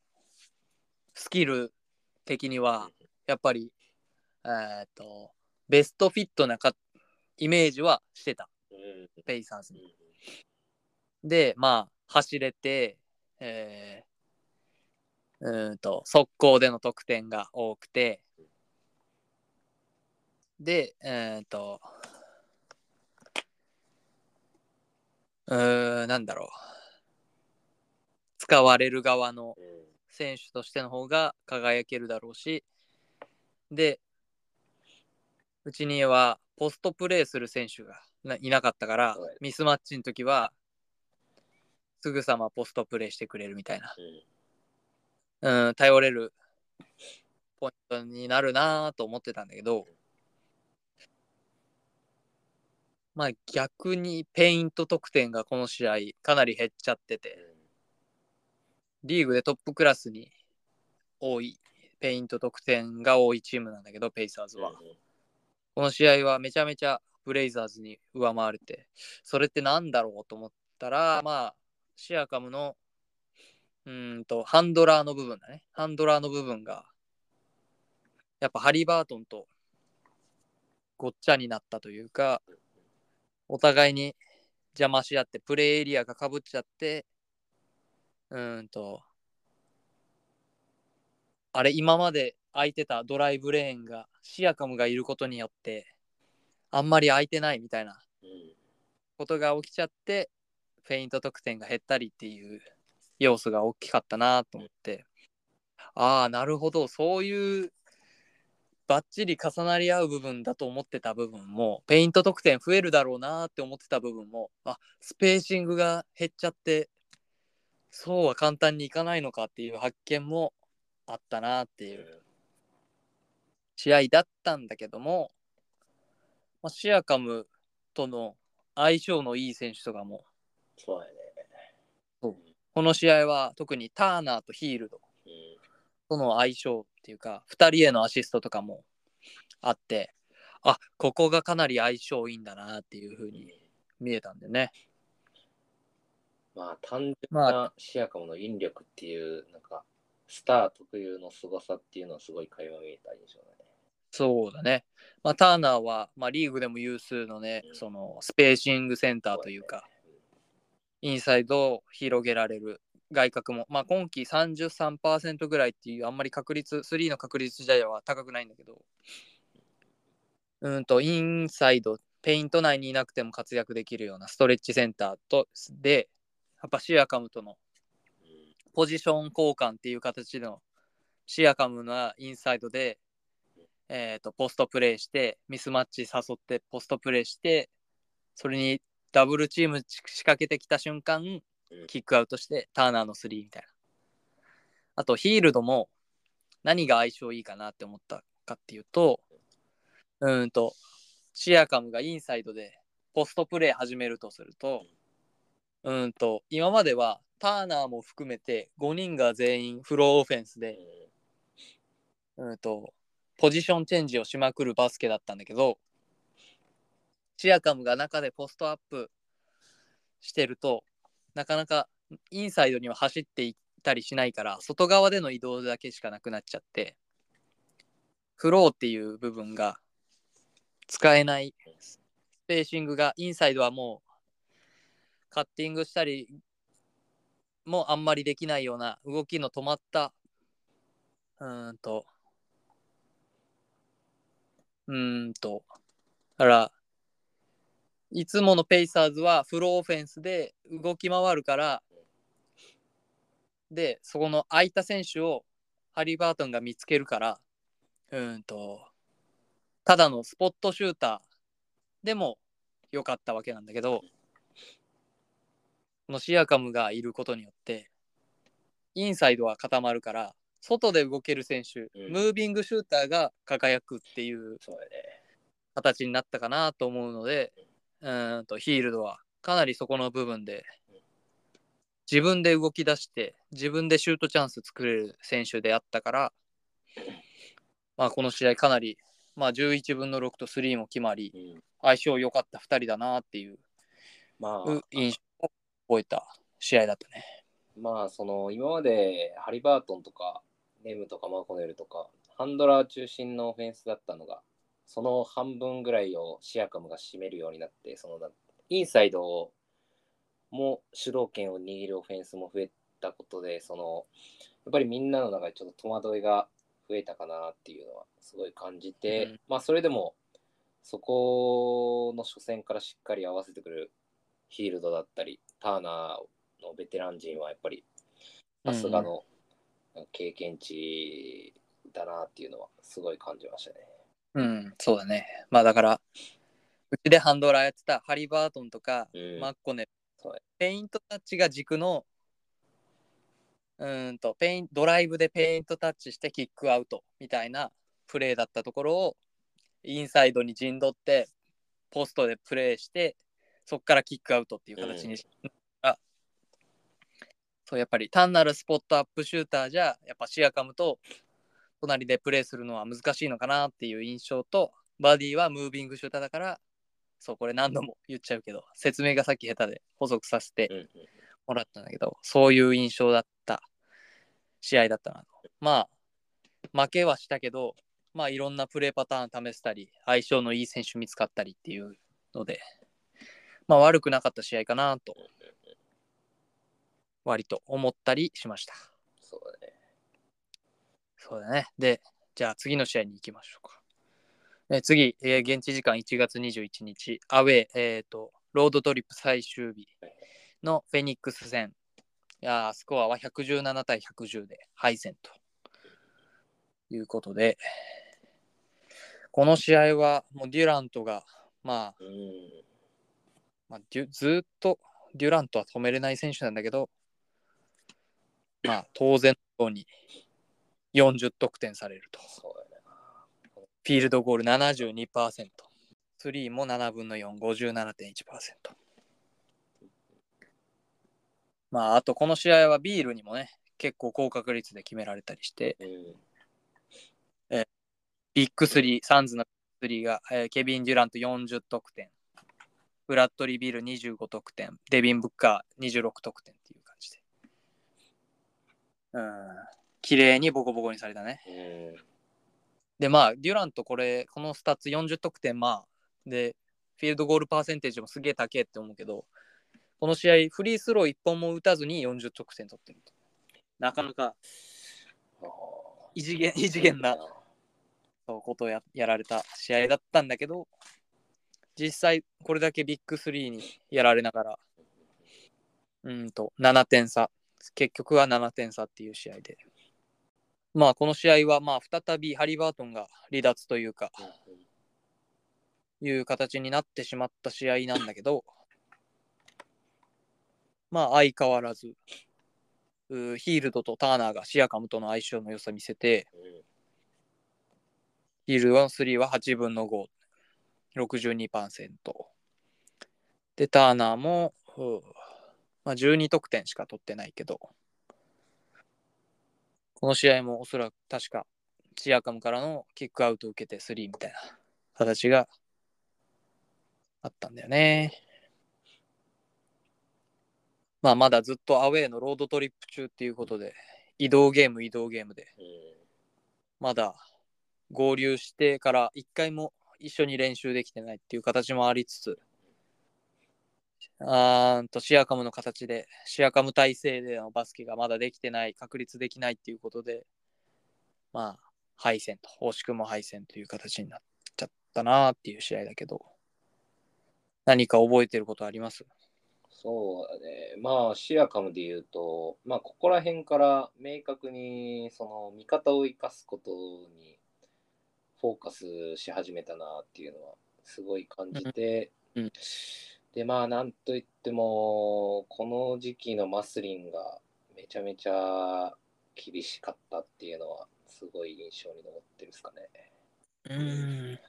スキル的にはやっぱり、えーっと、ベストフィットなかイメージはしてた、うんペイサーズに。うんで、まあ、走れて、えー、うーんと、速攻での得点が多くて、で、えー、と、うーん、なんだろう。使われる側のうん。選手としての方が輝けるだろうし、で、うちにはポストプレーする選手がないなかったからはい、ミスマッチの時は、すぐさまポストプレーしてくれるみたいな、うん。うん、頼れるポイントになるなと思ってたんだけど、まあ逆にペイント得点がこの試合かなり減っちゃってて、リーグでトップクラスに多いペイント得点が多いチームなんだけど、ペイサーズは。この試合はめちゃめちゃブレイザーズに上回れて、それってなんだろうと思ったら、まあ、シアカムのうーんとハンドラーの部分だね。ハンドラーの部分が、やっぱハリバートンとごっちゃになったというか、お互いに邪魔し合って、プレーエリアがかぶっちゃって、うーんと、あれ、今まで空いてたドライブレーンが、シアカムがいることによって、あんまり空いてないみたいなうん。ことが起きちゃって、フェイント得点が減ったりっていう要素が大きかったなと思って、ああ、なるほど、そういうバッチリ重なり合う部分だと思ってた部分も、ペイント得点増えるだろうなって思ってた部分も、あスペーシングが減っちゃって、そうは簡単にいかないのかっていう発見もあったなっていう。試合だったんだけども、まあ、シアカムとの相性のいい選手とかも、そうやね。この試合は特にターナーとヒールド。うん。との相性っていうか、2人へのアシストとかもあって、あここがかなり相性いいんだなっていう風に見えたんでね。まあ、単純まなシアカムの引力っていう、なんか、スター特有の凄さっていうのはすごい垣間見えた印象だね。そうだね。まあ、ターナーは、まあ、リーグでも有数のね、そのスペーシングセンターというか、インサイドを広げられる外角も、まあ、今季33%ぐらいっていうあんまり確率3の確率自体は高くないんだけどうんとインサイドペイント内にいなくても活躍できるようなストレッチセンターとでやっぱシアカムとのうん。ポジション交換っていう形のシアカムのインサイドで、えー、とポストプレーしてミスマッチ誘ってポストプレーしてそれにダブルチーム仕掛けてきた瞬間うん。キックアウトしてターナーのスリーみたいな。あとヒールドも何が相性いいかなって思ったかっていうとうーんとシアカムがインサイドでポストプレー始めるとするとうんと今まではターナーも含めて5人が全員フローオフェンスでうんとポジションチェンジをしまくるバスケだったんだけどシアカムが中でポストアップしてるとなかなかインサイドには走っていったりしないから外側での移動だけしかなくなっちゃってフローっていう部分が使えないスペーシングがインサイドはもうカッティングしたりもあんまりできないような動きの止まったうーんとうーんと。だからいつものペイサーズはフローオフェンスで動き回るからでそこの空いた選手をハリー・バートンが見つけるからうんと。ただのスポットシューターでもよかったわけなんだけどこのシアカムがいることによってインサイドは固まるから外で動ける選手、うん。ムービングシューターが輝くっていう。形になったかなと思うのでうーんとヒールドはかなりそこの部分で自分で動き出して自分でシュートチャンス作れる選手であったから、まあ、この試合かなり、まあ、11分の6と3も決まりうん、相性良かった2人だなっていうまあ、印象。を覚えた試合だったね。まあ、その今までハリバートンとかネムとかマコネルとかハンドラー中心のオフェンスだったのがその半分ぐらいをシアカムが占めるようになってそのなインサイドも主導権を握るオフェンスも増えたことでそのやっぱりみんなの中でちょっと戸惑いが増えたかなっていうのはすごい感じて、うんまあそれでもそこの初戦からしっかり合わせてくるヒールドだったりターナーのベテラン陣はやっぱりさすがの経験値だなっていうのはすごい感じましたね。うん、そうだね。まあだから、うちでハンドラーやってたハリバートンとか、うんマッコネペイントタッチが軸の、うーんとペイン、ドライブでペイントタッチしてキックアウトみたいなプレーだったところを、インサイドに陣取って、ポストでプレーして、そこからキックアウトっていう形にし、あそうやっぱり単なるスポットアップシューターじゃ、やっぱシアカムと隣でプレーするのは難しいのかなっていう印象と、バディはムービングシューターだから、そう、これ何度も言っちゃうけど、説明がさっき下手で補足させてうんうんもらったんだけど、そういう印象だった試合だったなと。まあ、負けはしたけど、まあ、いろんなプレーパターン試せたり、相性のいい選手見つかったりっていうので、まあ、悪くなかった試合かなと、割と思ったりしました。そうだね。そうだね。で、じゃあ次の試合に行きましょうか。え次、えー現地時間1月21日、アウェー、えーと、ロードトリップ最終日のフェニックス戦。いやースコアは117対110で敗戦ということで、この試合はもうデュラントが、まあ、うん。まあ、デュずーっとデュラントは止めれない選手なんだけど、まあ、当然のように40得点されると。フィールドゴール72%。スリーも7分の4、57.1%。まあ、あとこの試合はビールにもね、結構高確率で決められたりして、うん。ビッグ3、サンズの3が、えーケビン・デュラント40得点、ブラッドリー・ビル25得点、デビン・ブッカー26得点っていう感じで。うん。綺麗にボコボコにされたね。うん。で、まあ、デュラントこれ、このスタッツ40得点、まあ、で、フィールドゴールパーセンテージもすげえ高えって思うけど、この試合、フリースロー1本も打たずに40得点取ってると。なかなか異次元異次元なそうことをややられた試合だったんだけど、実際これだけビッグ3にやられながら、うんと7点差、結局は7点差っていう試合で。まあこの試合はまあ再びハリバートンが離脱というか、いう形になってしまった試合なんだけど、まあ相変わらず、ヒールドとターナーがシアカムとの相性の良さ見せて、うんヒールドの3は8分の5、62%。で、ターナーも、まあ、12得点しか取ってないけど、この試合もおそらく確かシアカムからのキックアウトを受けて3みたいな形があったんだよね。まあまだずっとアウェーのロードトリップ中っていうことで、移動ゲーム移動ゲームで、うんまだ合流してから一回も一緒に練習できてないっていう形もありつつ、あーとシアカムの形で、シアカム体制でのバスケがまだできてない、確立できないっていうことで、まあ、敗戦と、惜しくも敗戦という形になっちゃったなっていう試合だけど、何か覚えてることあります？そうだね。まあ、シアカムで言うと、まあ、ここら辺から明確に、その、味方を生かすことにフォーカスし始めたなっていうのは、すごい感じて、うんうんで、まあ、なんといっても、この時期のマスリンがめちゃめちゃ厳しかったっていうのは、すごい印象に残ってるんですかね。うーん。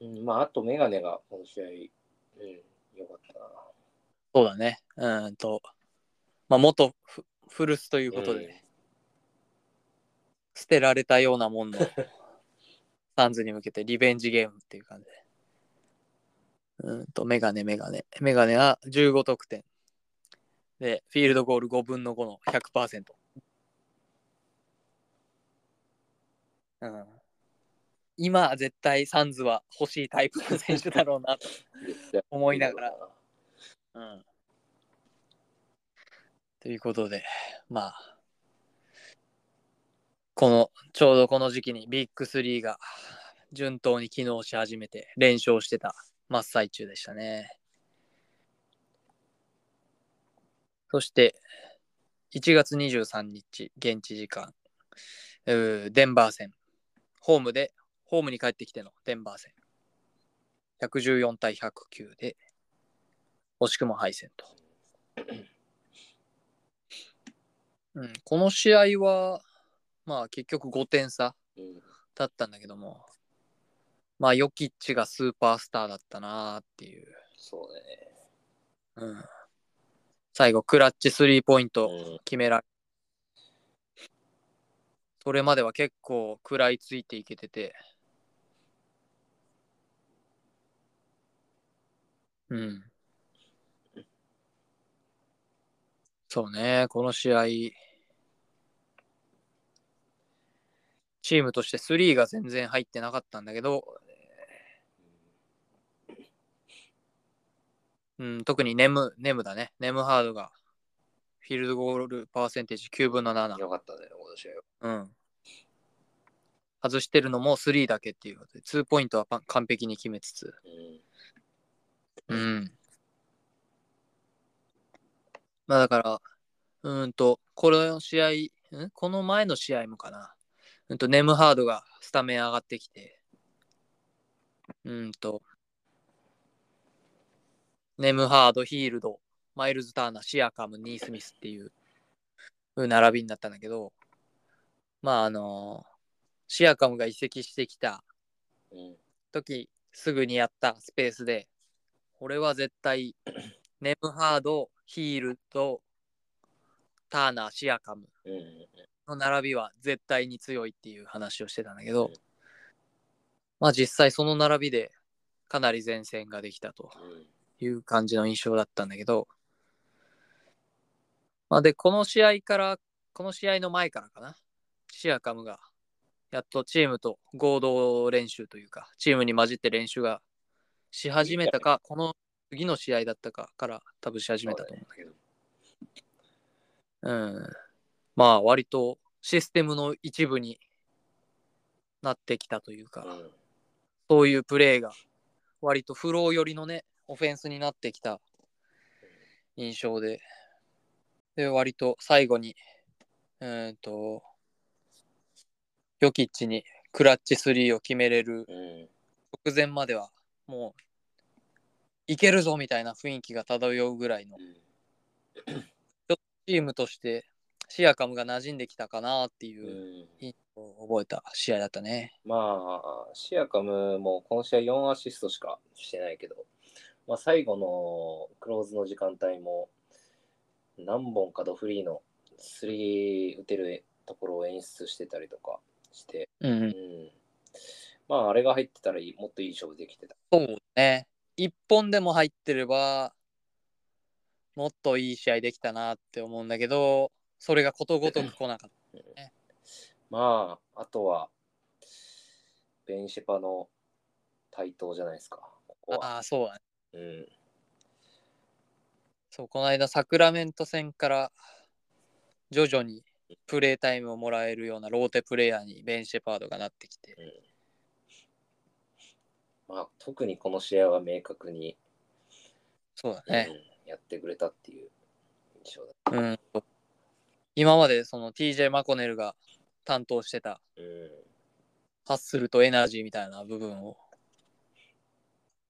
うん、まあ、あと、メガネがこの試合、うん、よかったな。そうだね。うーんと、まあ、元フ古巣ということで、うん捨てられたようなもんの サンズに向けてリベンジゲームっていう感じで。うーんと、メガネ、メガネ。メガネは15得点。で、フィールドゴール5分の5の100%。うん、今、絶対サンズは欲しいタイプの選手だろうなと。思いながら。うん。ということで、まあ、この、ちょうどこの時期にビッグ3が順当に機能し始めて連勝してた真っ最中でしたね。そして、1月23日、現地時間、デンバー戦、ホームで、ホームに帰ってきてのデンバー戦、114対109で、惜しくも敗戦と。うん、この試合は、まあ結局5点差うん。だったんだけども、まあヨキッチがスーパースターだったなーっていう。そうだね。うん、最後、クラッチスリーポイントうん。決められ、それまでは結構食らいついていけてて、うん。そうね、この試合、チームとして3が全然入ってなかったんだけど、うん、特にネム、ネムだね。ネムハードが、フィールドゴールパーセンテージ9分の7。よかったね、この試合は。うん。外してるのも3だけっていうことで、2ポイントはパン完璧に決めつつ、うんうん。まあだから、うーんと、この試合、ん？この前の試合もかな。うんと、ネムハードがスタメン上がってきて、うんと、ネムハード、ヒールド、マイルズ・ターナー、シアカム、ニースミスっていう並びになったんだけど、まああのシアカムが移籍してきたうん時すぐにやったスペースで俺は絶対ネムハードヒールドターナー、シアカム。の並びは絶対に強いっていう話をしてたんだけど、うん。まあ実際その並びでかなり前線ができたとうん。いう感じの印象だったんだけど、まあ、で、この試合から、この試合の前からかな、シアカムがやっとチームと合同練習というか、チームに混じって練習がし始めたか、この次の試合だったかから多分し始めたと思うんだけど、うん。まあ割とシステムの一部になってきたというか、うん。そういうプレーが割とフロー寄りのね、オフェンスになってきた印象で、で、割と最後に、うーんと、ヨキッチにクラッチ3を決めれるうん。直前までは、もう、いけるぞみたいな雰囲気が漂うぐらいのうん。チームとしてシアカムが馴染んできたかなっていううん印象を覚えた試合だったね。まあ、シアカムもこの試合4アシストしかしてないけど、まあ、最後のクローズの時間帯も何本かドフリーの3打てるところを演出してたりとかして、うんうんう。ん、まあ、あれが入ってたらいいもっといい勝負できてた。そうね。一本でも入ってれば、もっといい試合できたなって思うんだけど、それがことごとく来なかっまあ、あとは、ベンシェパの台頭じゃないですか。ここ。ああ、そうだね。うん。そう、この間、サクラメント戦から徐々にプレータイムをもらえるようなローテプレイヤーにベン・シェパードがなってきて、まあ、特にこの試合は明確に、そうだね。うん、やってくれたっていう印象だ。うん。今までその TJ マコネルが担当してたうん。ハッスルとエナジーみたいな部分を、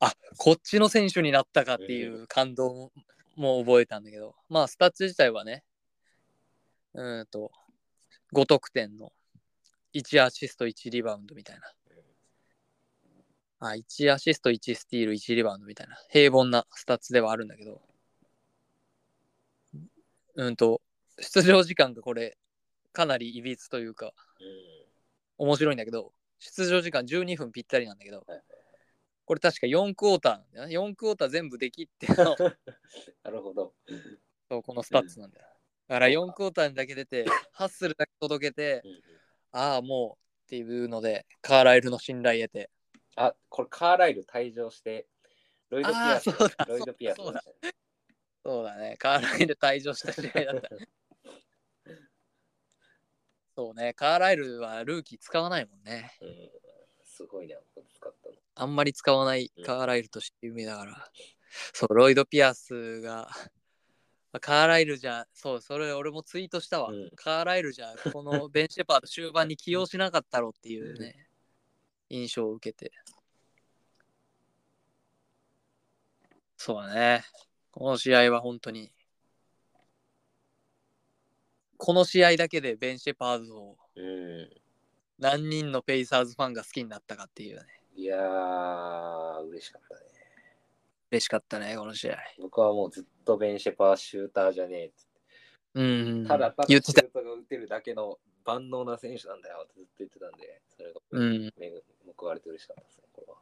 あこっちの選手になったかっていう感動もも覚えたんだけど、まあ、スタッツ自体はね、うーんと、5得点の1アシスト、1リバウンドみたいな。あ、1アシスト、1スティール、1リバウンドみたいな、平凡なスタッツではあるんだけど、うんと、出場時間がこれ、かなりいびつというか、うん。面白いんだけど、出場時間12分ぴったりなんだけどはい、これ確か4クォーターなんだよね。4クォーター全部できっての なるほど。そうこのスタッツなんだよ。だから4クォーターにだけ出て、ハッスルだけ届けて、ああ、もうっていうので、カーライルの信頼得て。あ、これカーライル退場して、ロイド・ピアスあーそうだ、ロイド・ピアスそうだねカーライル退場した試合だったね。そうね、カーライルはルーキー使わないもんね。うん。すごいな、これ使ったの。あんまり使わないカーライルとして有名だから。そう、ロイド・ピアスが、カーライルじゃ、そう、それ俺もツイートしたわ。うんカーライルじゃ、このベン・シェパード終盤に起用しなかったろっていうね、印象を受けて。そうだね。この試合は本当に、この試合だけでベン・シェパードをうん。何人のペイサーズファンが好きになったかっていうね。いやー、嬉しかったね。嬉しかったね、この試合。僕はもうずっとベンシェパーシューターじゃねえってうん。ただただ。シュートが打てるだけの万能な選手なんだよってずっと言ってたんで、それがうん。目が報われて嬉しかったですね、これは。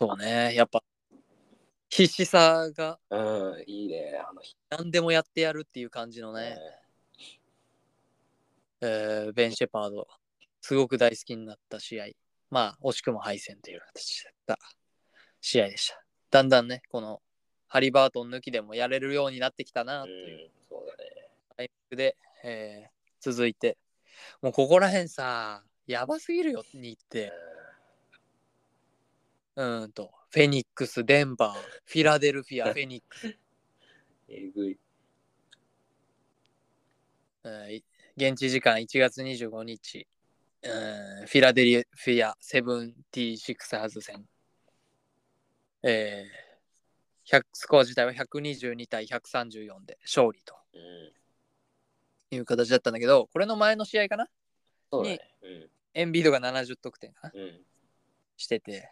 そうね。やっぱ、必死さがうん、いいね、あの日。何でもやってやるっていう感じのね、えーベン・シェパード、すごく大好きになった試合。まあ、惜しくも敗戦という形だった試合でした。だんだんね、このハリバートン抜きでもやれるようになってきたなうん、というそうだね。タイミングで、えー続いて、もうここら辺さ、やばすぎるよに行って、うーんと、フェニックス、デンバー、フィラデルフィア、フェニックス、えぐい。えー現地時間1月25日、うんフィラデルフィア76ハーズ戦、えー100スコア自体は122対134で勝利と。うん、いう形だったんだけど、これの前の試合かな？そうだね。うん、エンビードが70得点かな？うん。してて、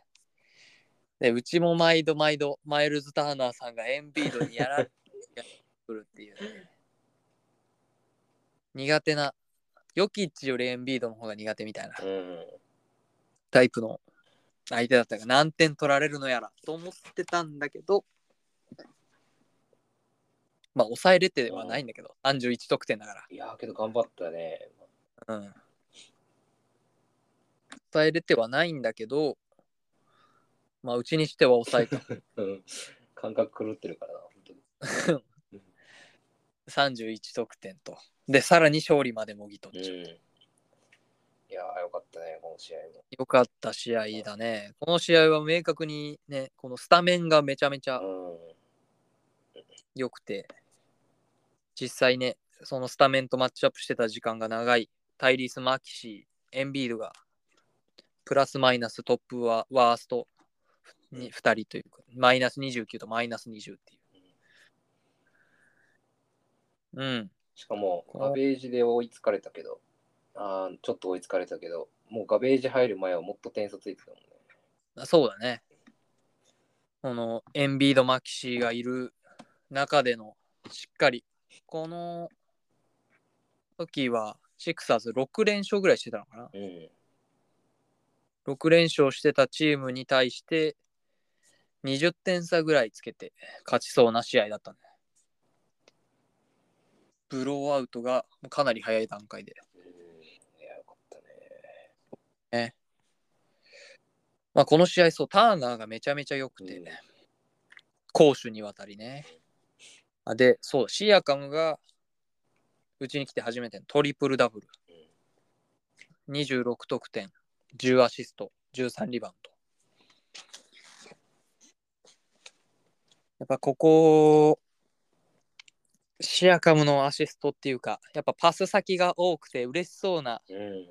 で、うちも毎度毎度、マイルズ・ターナーさんがエンビードにやらやってくるっていうね。苦手な、ヨキッチよりエンビードの方が苦手みたいなうん。タイプの相手だったから何点取られるのやらと思ってたんだけど、まあ抑えれてはないんだけど、31得点だかいやーけど頑張ったね。ら。うん。抑えれてはないんだけど、まあうちにしては抑えた。うん。感覚狂ってるからな、本当に。31得点と。で、さらに勝利までもぎ取っちゃう。うん。いやーよかったね、この試合も。よかった試合だね。この試合は明確にね、このスタメンがめちゃめちゃうん。良くて、実際ね、そのスタメンとマッチアップしてた時間が長いタイリース・マキシー、エンビールがプラスマイナストップはワーストに2人というか、マイナス29とマイナス20っていう。うん。しかも、ガベージで追いつかれたけど、あーちょっと追いつかれたけど、もうガベージ入る前はもっと点差ついてたもんね。そうだね。このエンビード・マキシーがいる中でのしっかり、この時はシクサーズ6連勝ぐらいしてたのかな。うん。6連勝してたチームに対して20点差ぐらいつけて勝ちそうな試合だったね。ブローアウトがかなり早い段階で。うんいや、よかったね。まあ、この試合、そう、ターナーがめちゃめちゃ良くて、うん攻守にわたりね。あで、そう、シアカムがうちに来て初めてのトリプルダブル。26得点、10アシスト、13リバウンド。やっぱここ、シアカムのアシストっていうか、やっぱパス先が多くて嬉しそうなうん。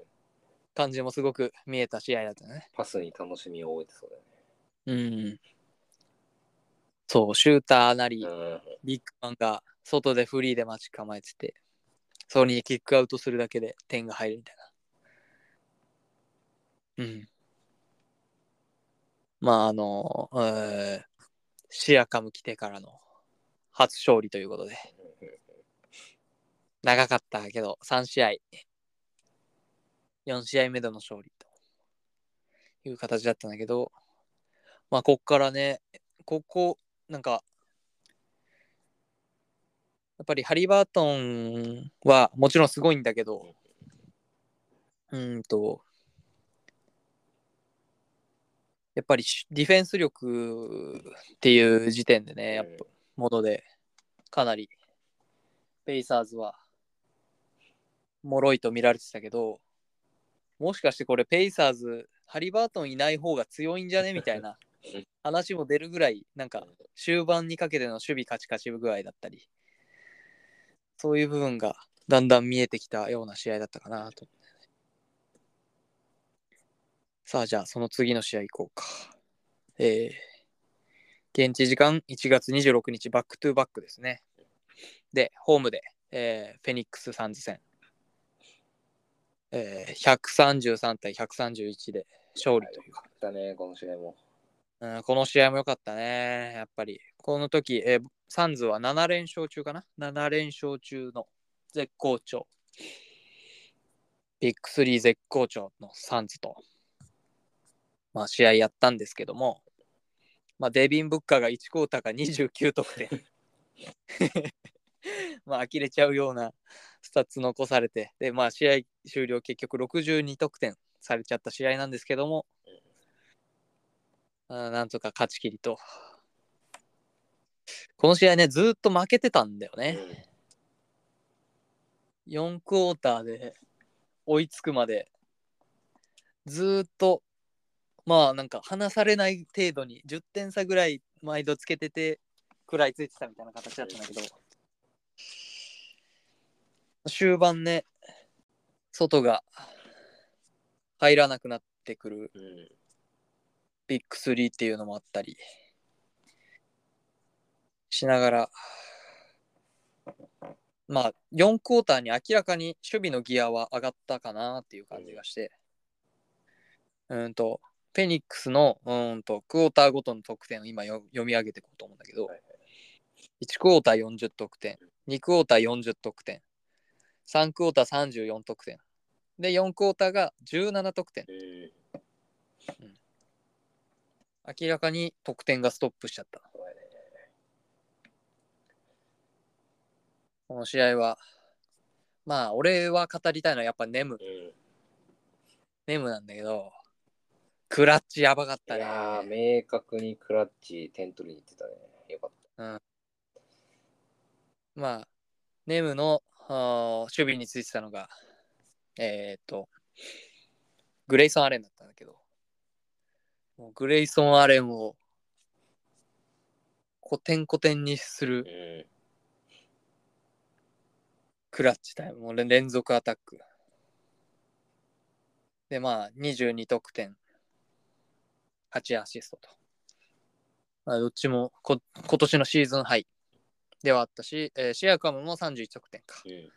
感じもすごく見えた試合だったね。パスに楽しみを覚えてそうだようん。そう、シューターなり、ね。うん。ビッグマンが外でフリーで待ち構えてて、そこにキックアウトするだけで点が入るみたいな。うん。まあ、あの、えーシアカム来てからの初勝利ということで、長かったけど、3試合、4試合目での勝利という形だったんだけど、まあ、こっからね、ここ、なんか、やっぱりハリバートンはもちろんすごいんだけど、うんと、やっぱりしディフェンス力っていう時点でね、やっぱもので、かなり、ペイサーズは、脆いと見られてたけど、もしかしてこれ、ペイサーズ、ハリバートンいない方が強いんじゃね？みたいな 話も出るぐらい、なんか、終盤にかけての守備カチカチ具合だったり、そういう部分がだんだん見えてきたような試合だったかなと。さあ、じゃあ、その次の試合行こうか。えー、現地時間1月26日、バックトゥーバックですね。で、ホームで、えーフェニックス・サンズ戦。えー、133対131で勝利というよかったね、この試合も。うん、この試合も良かったね、やっぱり。この時、えーサンズは7連勝中かな ?7 連勝中の絶好調。ビッグ3絶好調のサンズと、まあ、試合やったんですけども、まあ、デビン・ブッカーが1クォーターが29得点。まあ、呆れちゃうようなスタッツ残されて、で、まあ、試合終了結局62得点されちゃった試合なんですけども、あなんとか勝ちきりと。この試合ね、ずっと負けてたんだよね。4クォーターで追いつくまで、ずっと、まあなんか離されない程度に10点差ぐらい毎度つけてて、食らいついてたみたいな形だったんだけど、終盤ね、外が入らなくなってくる。ビッグ3っていうのもあったりしながら、まあ、4クォーターに明らかに守備のギアは上がったかなっていう感じがして、うんと、フェニックスのうんとクォーターごとの得点を今よ読み上げていこうと思うんだけど、はい1クォーター40得点、2クォーター40得点、3クォーター34得点。で、4クォーターが17得点。うん。明らかに得点がストップしちゃった。この試合は。まあ、俺は語りたいのはやっぱネム。うん。ネムなんだけど、クラッチやばかったね。いやー、明確にクラッチ点取りに行ってたね。よかっまあ、ネムのあー守備についてたのが、えーっと、グレイソン・アレンだったんだけど、もうグレイソン・アレンをコテンコテンにするた。うん。クラッチタイム、もう連連続アタック。で、まあ、22得点、8アシストと。まあ、どっちもこ今年のシーズンハイではあったし、えーシアカムも31得点か。うん。っ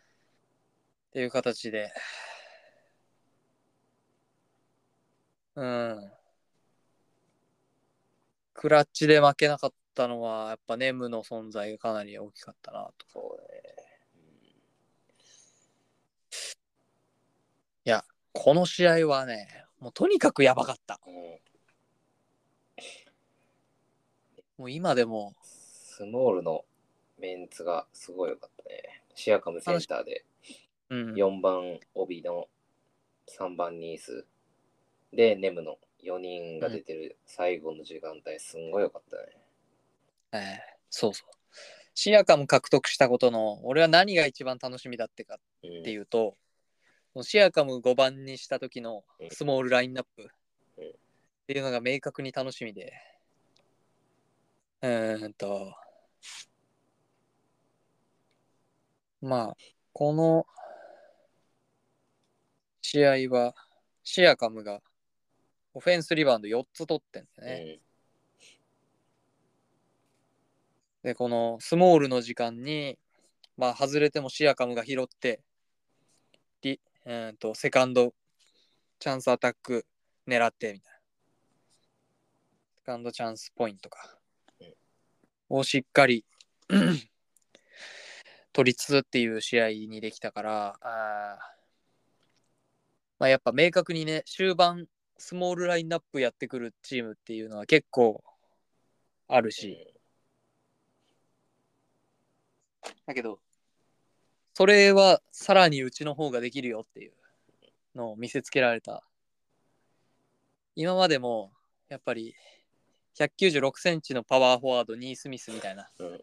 ていう形で。うん。クラッチで負けなかったのは、やっぱネムの存在がかなり大きかったなと。そうだね。この試合はね、もうとにかくやばかった。うん。うんもう今でも、スモールのメンツがすごい良かったね。シアカムセンターでうん、4番帯の3番ニース。でネムの4人が出てる最後の時間帯すんごい良かったね。えーそうそう。シアカム獲得したことの、俺は何が一番楽しみだってかうん、っていうと、シアカム5番にした時のスモールラインナップうん。っていうのが明確に楽しみで、うーんと、まあ、この試合は、シアカムがオフェンスリバウンド4つ取ってんだよね。で、このスモールの時間に、まあ、外れてもシアカムが拾って、リえー、とセカンドチャンスアタック狙ってみたいな。セカンドチャンスポイントか。をしっかり 取りつつっていう試合にできたから、あーまあ、やっぱ明確にね、終盤スモールラインナップやってくるチームっていうのは結構あるし、だけど、それはさらにうちの方ができるよっていうのを見せつけられた。今までも、やっぱり、196センチのパワーフォワード、ニースミスみたいな。うん。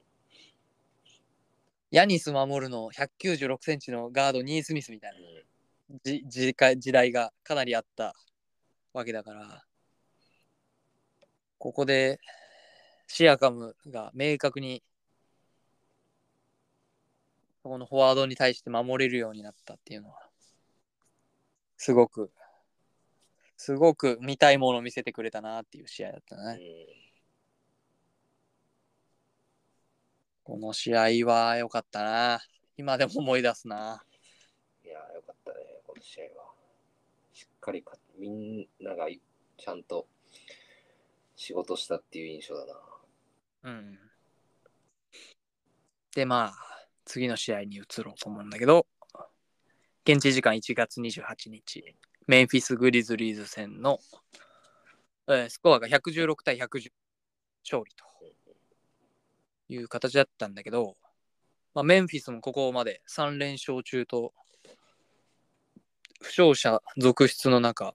ヤニス守るの196センチのガード、ニースミスみたいな。うんじ時間時代がかなりあったわけだから、ここでシアカムが明確にこのフォワードに対して守れるようになったっていうのは、すごく、すごく見たいものを見せてくれたなっていう試合だったね。この試合は良かったな。今でも思い出すな。いやーよかったね、この試合は。しっかりかみんながちゃんと仕事したっていう印象だな。うん。で、まあ、次の試合に移ろうと思うんだけど、現地時間1月28日、メンフィス・グリズリーズ戦の、えースコアが116対110勝利という形だったんだけど、まあ、メンフィスもここまで3連勝中と、負傷者続出の中、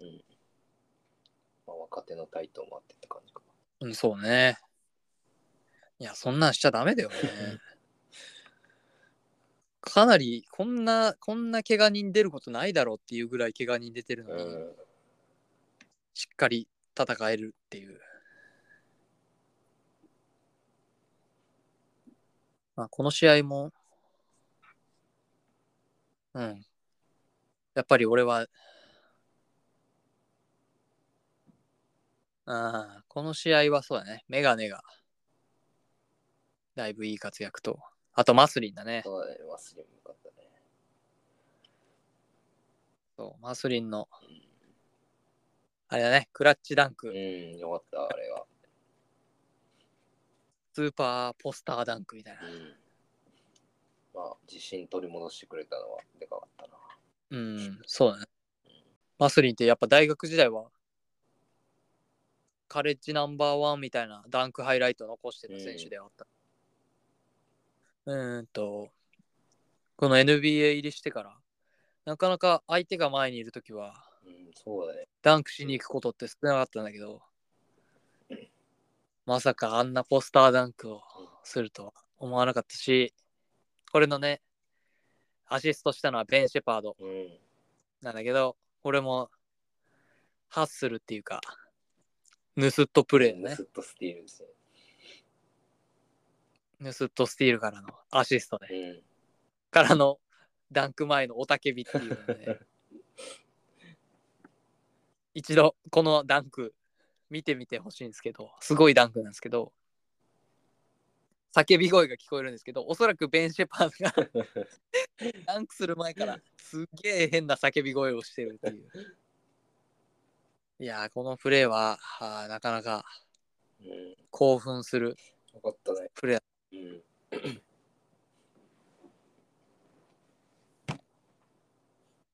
まあ、若手の台頭もあってって感じかうん、そうね。いや、そんなんしちゃダメだよね。かなり、こんな、こんな怪我人出ることないだろうっていうぐらい怪我人出てるのな。に、うん。しっかり戦えるっていう。まあ、この試合も、うん。やっぱり俺は、ああ、この試合はそうだね。メガネが、だいぶいい活躍と、あとマスリンだね。そうだね、忘れもよかったね。そう、マスリンの、あれだね、クラッチダンク、うん、よかった、あれは。スーパーポスターダンクみたいな。うん。まあ、自信取り戻してくれたのはでかかったな。うん、そうだね。マスリンってやっぱ大学時代は、カレッジナンバーワンみたいなダンクハイライトを残してた選手ではあった。うーんと、この NBA 入りしてから、なかなか相手が前にいるときは、うん、そうだね。ダンクしに行くことって少なかったんだけど、まさかあんなポスターダンクをするとは思わなかったし、これのね、アシストしたのはベン・シェパードうん。なんだけど、これも、ハッスルっていうか、ヌスットプレーね。スッとスティールですね。ヌスットスティールからのアシストで、うん。からのダンク前のおたけびっていうので、一度このダンク見てみてほしいんですけど、すごいダンクなんですけど、叫び声が聞こえるんですけど、おそらくベン・シェパードが ダンクする前からすっげえ変な叫び声をしてるっていう。いやー、このプレーはあーなかなかうん。興奮するよかったね。プレー。うん。うん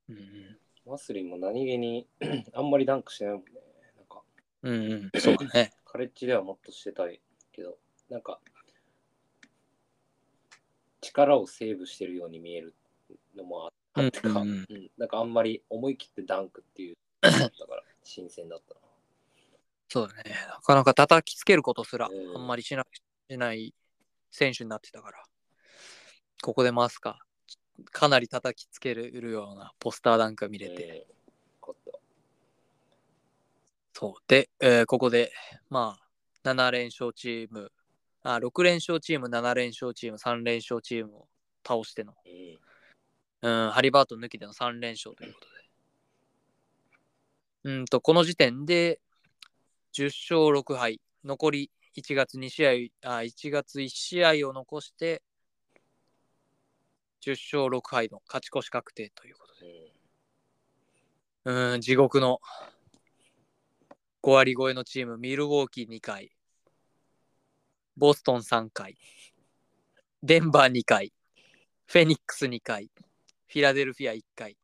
うんマスリンも何気に あんまりダンクしてないもんね。なんか、うんうん、そうだね。カレッジではもっとしてたいけど、なんか、力をセーブしてるように見えるのもあってか、うんうんうんなんかあんまり思い切ってダンクっていう、だから新鮮だったな。そうだね。なかなか叩きつけることすらうんあんまりしなしない選手になってたから、ここでマスカ、かなり叩きつけるようなポスターダンクが見れて。そう。で、えーここで、まあ、7連勝チーム、あ、6連勝チーム、7連勝チーム、3連勝チームを倒しての、うんうん、ハリバートン抜きでの3連勝ということで。うんと、この時点で10勝6敗、残り1月2試合、あ、1月1試合を残して、10勝6敗の勝ち越し確定ということで。うん、地獄の5割超えのチーム、ミルウォーキー2回、ボストン3回、デンバー2回、フェニックス2回、フィラデルフィア1回、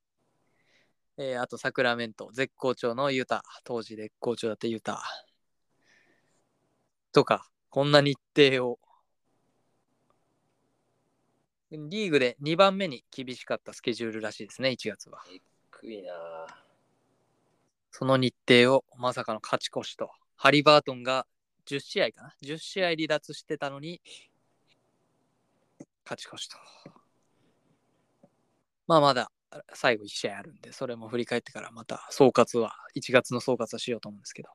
えーあとサクラメント、絶好調のユタ、当時絶好調だったユタ。とか、こんな日程を。リーグで2番目に厳しかったスケジュールらしいですね、1月は。低いなぁその日程をまさかの勝ち越しと、ハリバートンが10試合かな ?10 試合離脱してたのに、勝ち越しと。まあまだ最後1試合あるんで、それも振り返ってからまた総括は、1月の総括はしようと思うんですけど。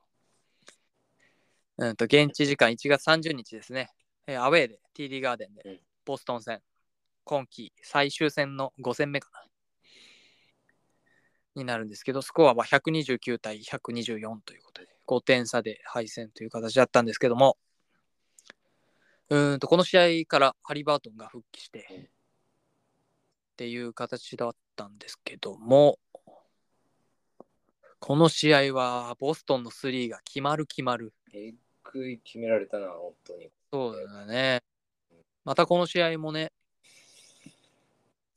うんと、現地時間1月30日ですね。えーアウェーで TD ガーデンうんでボストン戦、今季最終戦の5戦目かな。になるんですけど、スコアは129対124ということで、5点差で敗戦という形だったんですけども、うーんと、この試合からハリバートンが復帰して、うんっていう形だったんですけども、この試合はボストンのスリーが決まる決まる。えぐい決められたな、本当に。そうだね。またこの試合もね、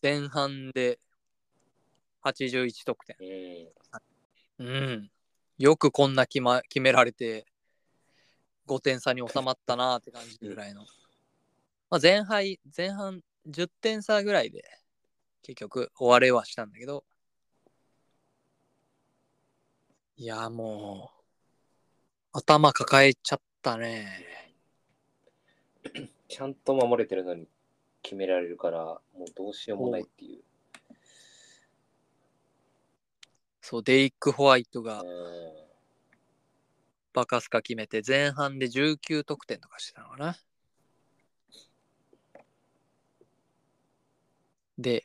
前半で81得点。うん。うん。よくこんな決,、ま、決められて、5点差に収まったなって感じぐらいの。まあ、前半、前半10点差ぐらいで結局終われはしたんだけど、いや、もう、頭抱えちゃったね。ちゃんと守れてるのに決められるから、もうどうしようもないっていう。そう、デイック・ホワイトがうんバカスカ決めて、前半で19得点とかしてたのかな。で、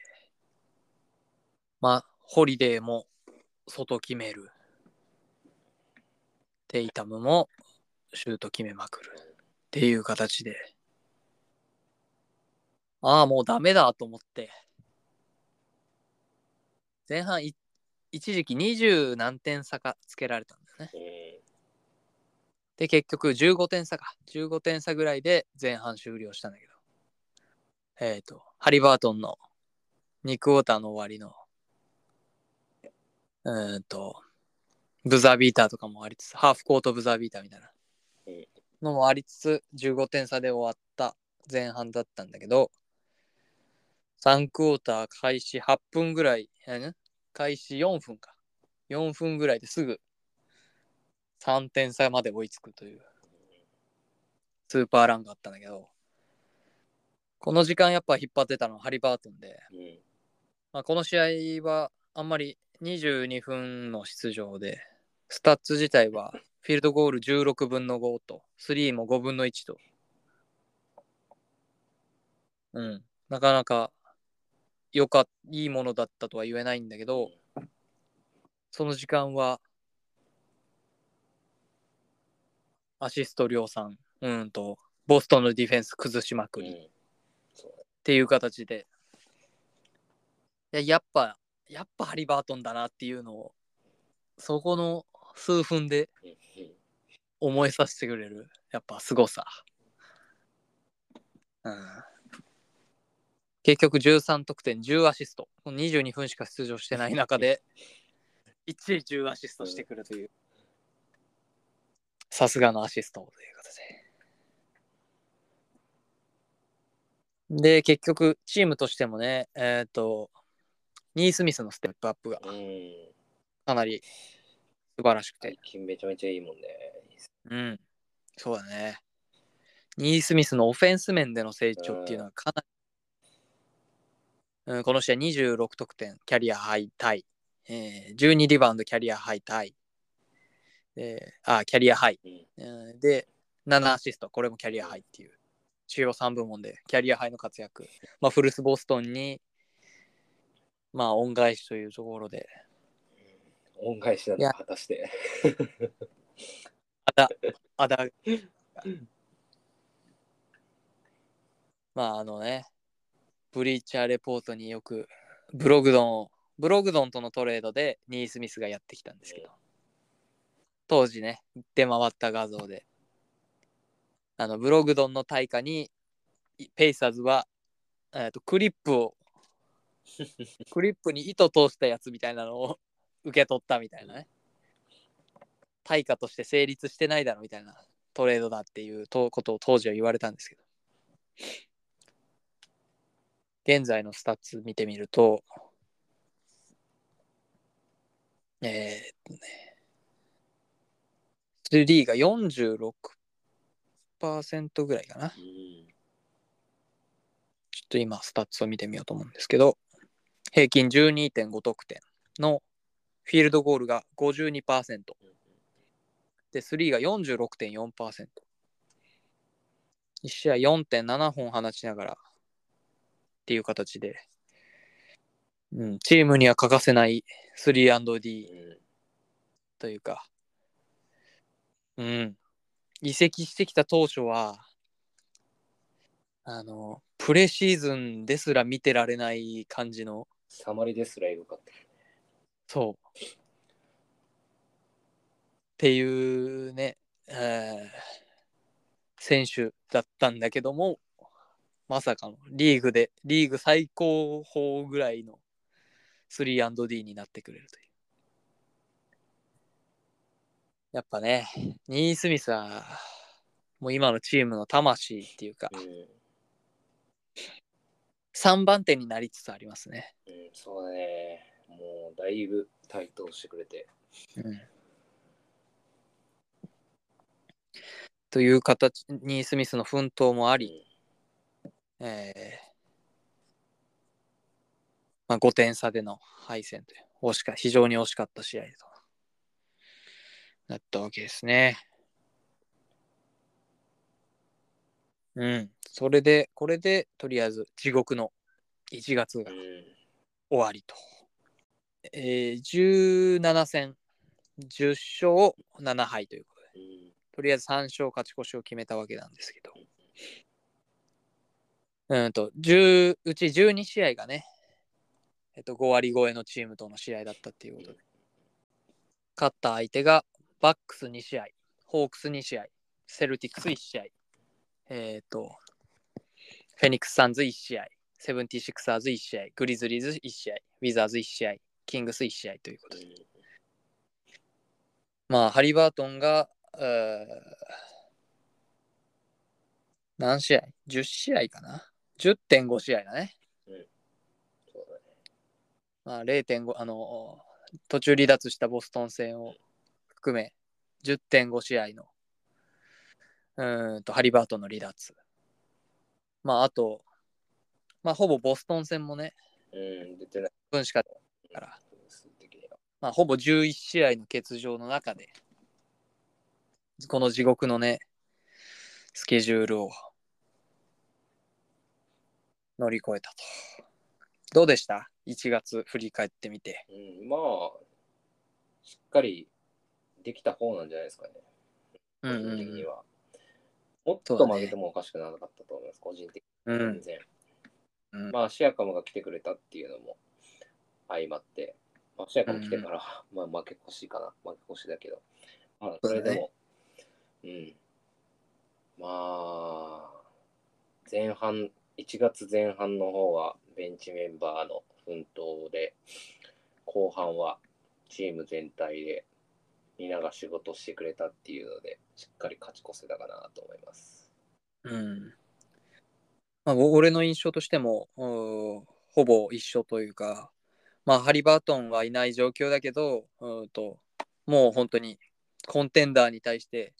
まあ、ホリデーも外決める。テイタムもシュート決めまくる。っていう形で。ああ、もうダメだと思って。前半い一時期20何点差かつけられたんだよね。うんで、結局15点差か。15点差ぐらいで前半終了したんだけど。えっ、と、ハリバートンの2クォーターの終わりの、うーんと、ブザービーターとかもありつつ、ハーフコートブザービーターみたいなうんのもありつつ、15点差で終わった前半だったんだけど、3クォーター開始8分ぐらい、え開始4分か。4分ぐらいですぐ3点差まで追いつくというスーパーランがあったんだけど、この時間やっぱ引っ張ってたのはハリバートンで、うん。まあ、この試合はあんまり22分の出場で、スタッツ自体はフィールドゴール16分の5と、スリーも5分の1と。うん、なかなかよかいいものだったとは言えないんだけど、その時間はアシスト量産、うんと、ボストンのディフェンス崩しまくり。うんっていう形でいややっぱやっぱハリバートンだなっていうのをそこの数分でうん思いさせてくれる。やっぱ凄さ、うん、結局13得点10アシスト。22分しか出場してない中で 1位10アシストしてくるという。さすがのアシストということで。で、結局、チームとしてもね、えっ、と、ニースミスのステップアップがうん。かなり素晴らしくて。最、近めちゃめちゃいいもんね。うん、そうだね。ニースミスのオフェンス面での成長っていうのはかなり、うん、この試合26得点、キャリアハイタイ、えー、12リバウンド、キャリアハイタイ、であ、キャリアハイ、うん。うんで、7アシスト、これもキャリアハイっていう、主要3部門でキャリアハイの活躍。まあ、フルス・ボストンに、まあ、恩返しというところで、恩返しないのや。か果たして。あだ、あだ、まあ、あのね、ブリーチャーレポートによく、ブログドンを、ブログドンとのトレードでニースミスがやってきたんですけど、当時ね、出回った画像で、あの、ブログドンの対価に、いペイサーズは、えーとクリップを、クリップに糸通したやつみたいなのを受け取ったみたいなね。対価として成立してないだろみたいなトレードだっていうことを当時は言われたんですけど。現在のスタッツ見てみると、えーっとね、3が46%ぐらいかな。ちょっと今、スタッツを見てみようと思うんですけど、平均12.5得点のフィールドゴールが52%。で、3が46.4%。1試合4.7本放ちながらっていう形で、うん、チームには欠かせない 3&D うんというか、うん、移籍してきた当初は、あの、プレシーズンですら見てられない感じの、サマリですらエグかった。そう。っていうね、えー選手だったんだけども、まさかのリーグで、リーグ最高峰ぐらいの 3&D になってくれるという。やっぱね、ニースミスは、もう今のチームの魂っていうか、うん3番手になりつつありますね。うん、そうだね。もうだいぶ台頭してくれて。うんという形にスミスの奮闘もあり、えーまあ、5点差での敗戦という惜しか非常に惜しかった試合となったわけですね。うん、それで、これでとりあえず地獄の1月がうん終わりと。えー、17戦、10勝7敗ということ。りあえず3勝勝ち越しを決めたわけなんですけど。うんと、10うち12試合がね、えっと、5割超えのチームとの試合だったっていうことで。勝った相手がバックス2試合、ホークス2試合、セルティックス1試合、えっ、と、フェニックス・サンズ1試合、セブンティシクサーズ1試合、グリズリーズ1試合、ウィザーズ1試合、キングス1試合ということで。まあ、ハリバートンが、何試合 ?10 試合かな ?10.5 試合だね。そうだね。まあ、0.5、あの、途中離脱したボストン戦を含め、10.5試合の、うーんと、ハリバートンの離脱。まあ、あと、まあ、ほぼボストン戦もね、うん、出てない分しかから。まあ、ほぼ11試合の欠場の中で、この地獄のね、スケジュールを乗り越えたと。どうでした ?1 月振り返ってみて。うん、まあ、しっかりできた方なんじゃないですかね。個うんうん人的には。もっと曲げてもおかしくなかったと思います、個人的に。うん全然。うんまあ、シアカムが来てくれたっていうのも相まって、まあ、シアカム来てから、まあ負け越しかな、負け越しだけど、まあ、それでも、うん。まあ、前半、1月前半の方はベンチメンバーの奮闘で、後半はチーム全体で皆が仕事してくれたっていうので、しっかり勝ち越せたかなと思います。うん。まあ、俺の印象としても、ほぼ一緒というか、まあ、ハリバートンはいない状況だけど、うんともう本当にコンテンダーに対して、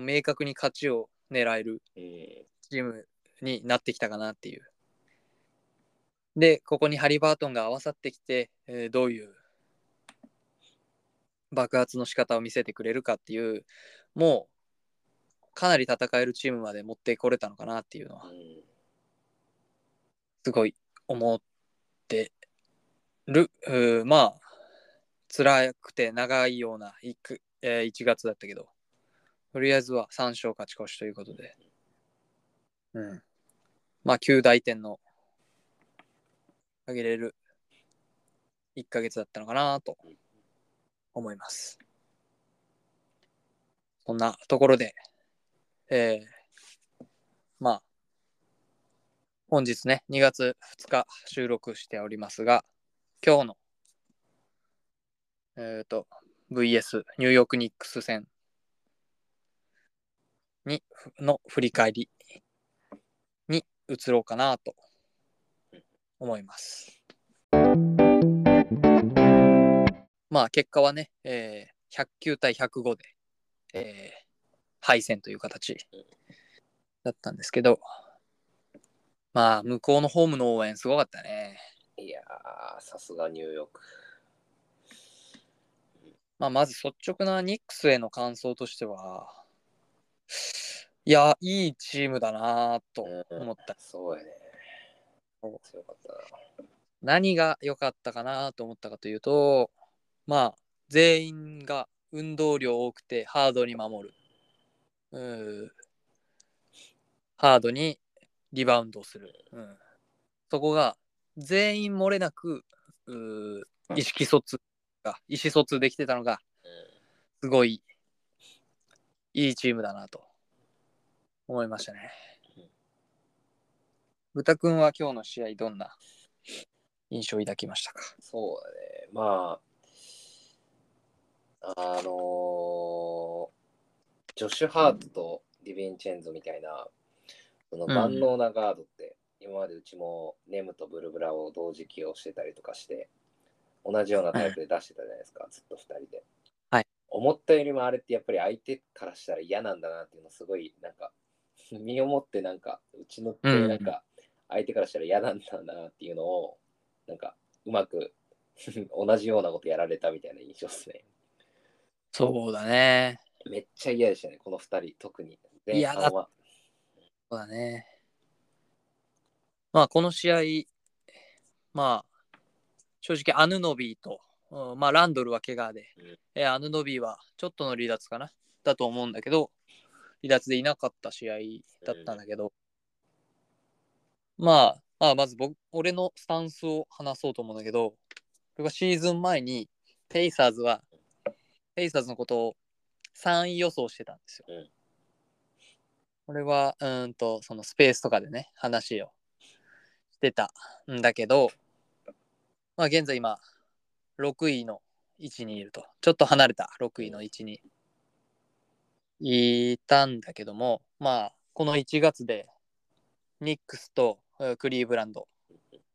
明確に勝ちを狙えるうん。チームになってきたかなっていう。で、ここにハリバートンが合わさってきて、えーどういう爆発の仕方を見せてくれるかっていう、もうかなり戦えるチームまで持ってこれたのかなっていうのは、うんすごい思ってる。まあ、辛くて長いような 1, えー1月だったけど、とりあえずは3勝勝ち越しということで、うん。まあ、9大点のあげれる1ヶ月だったのかなと思います。そんなところで、えー、まあ、本日ね、2月2日収録しておりますが、今日の、えっ、と、VS ニューヨークニックス戦にの振り返りに移ろうかなと思います。まあ結果はね、えー109対105で、えー敗戦という形だったんですけど、まあ向こうのホームの応援すごかったね。いやー、さすがニューヨーク。まあまず率直なニックスへの感想としては、いや、いいチームだなと思った。そうやねそう。強かったな。何が良かったかなと思ったかというと、まあ、全員が運動量多くてハードに守る。うーハードにリバウンドをする。うん、そこが全員漏れなく意識疎通が意思疎通できてたのがすごいいいチームだなと思いましたねうん。豚くんは今日の試合どんな印象を抱きましたか？そうだね。まあ、あのージョシュ・ハートとディヴィンチェンゾみたいな、その万能なガードって、今までうちもネムとブルブラを同時起用してたりとかして、同じようなタイプで出してたじゃないですか、ずっと2人で。はい。思ったよりもあれってやっぱり相手からしたら嫌なんだなっていうのすごいなんか 身をもってなんかうちのってなんか相手からしたら嫌なんだなっていうのをなんかうまく 同じようなことやられたみたいな印象ですね。そうだね。めっちゃ嫌でしたね、この2人、特に。前嫌だ。そうだね。まあ、この試合、まあ、正直、アヌノビーと、うんまあ、ランドルは怪我で、うん。えアヌノビーはちょっとの離脱かな。だと思うんだけど、離脱でいなかった試合だったんだけど、まあ、まあ、まず僕、俺のスタンスを話そうと思うんだけど、僕はシーズン前に、ペイサーズは、ペイサーズのことを3位予想してたんですよ。うん。これは、うーんと、そのスペースとかでね、話をししてたんだけど、まあ現在今、6位の位置にいると。ちょっと離れた。6位の位置に。いたんだけども、まあ、この1月で、ニックスとえークリーブランド、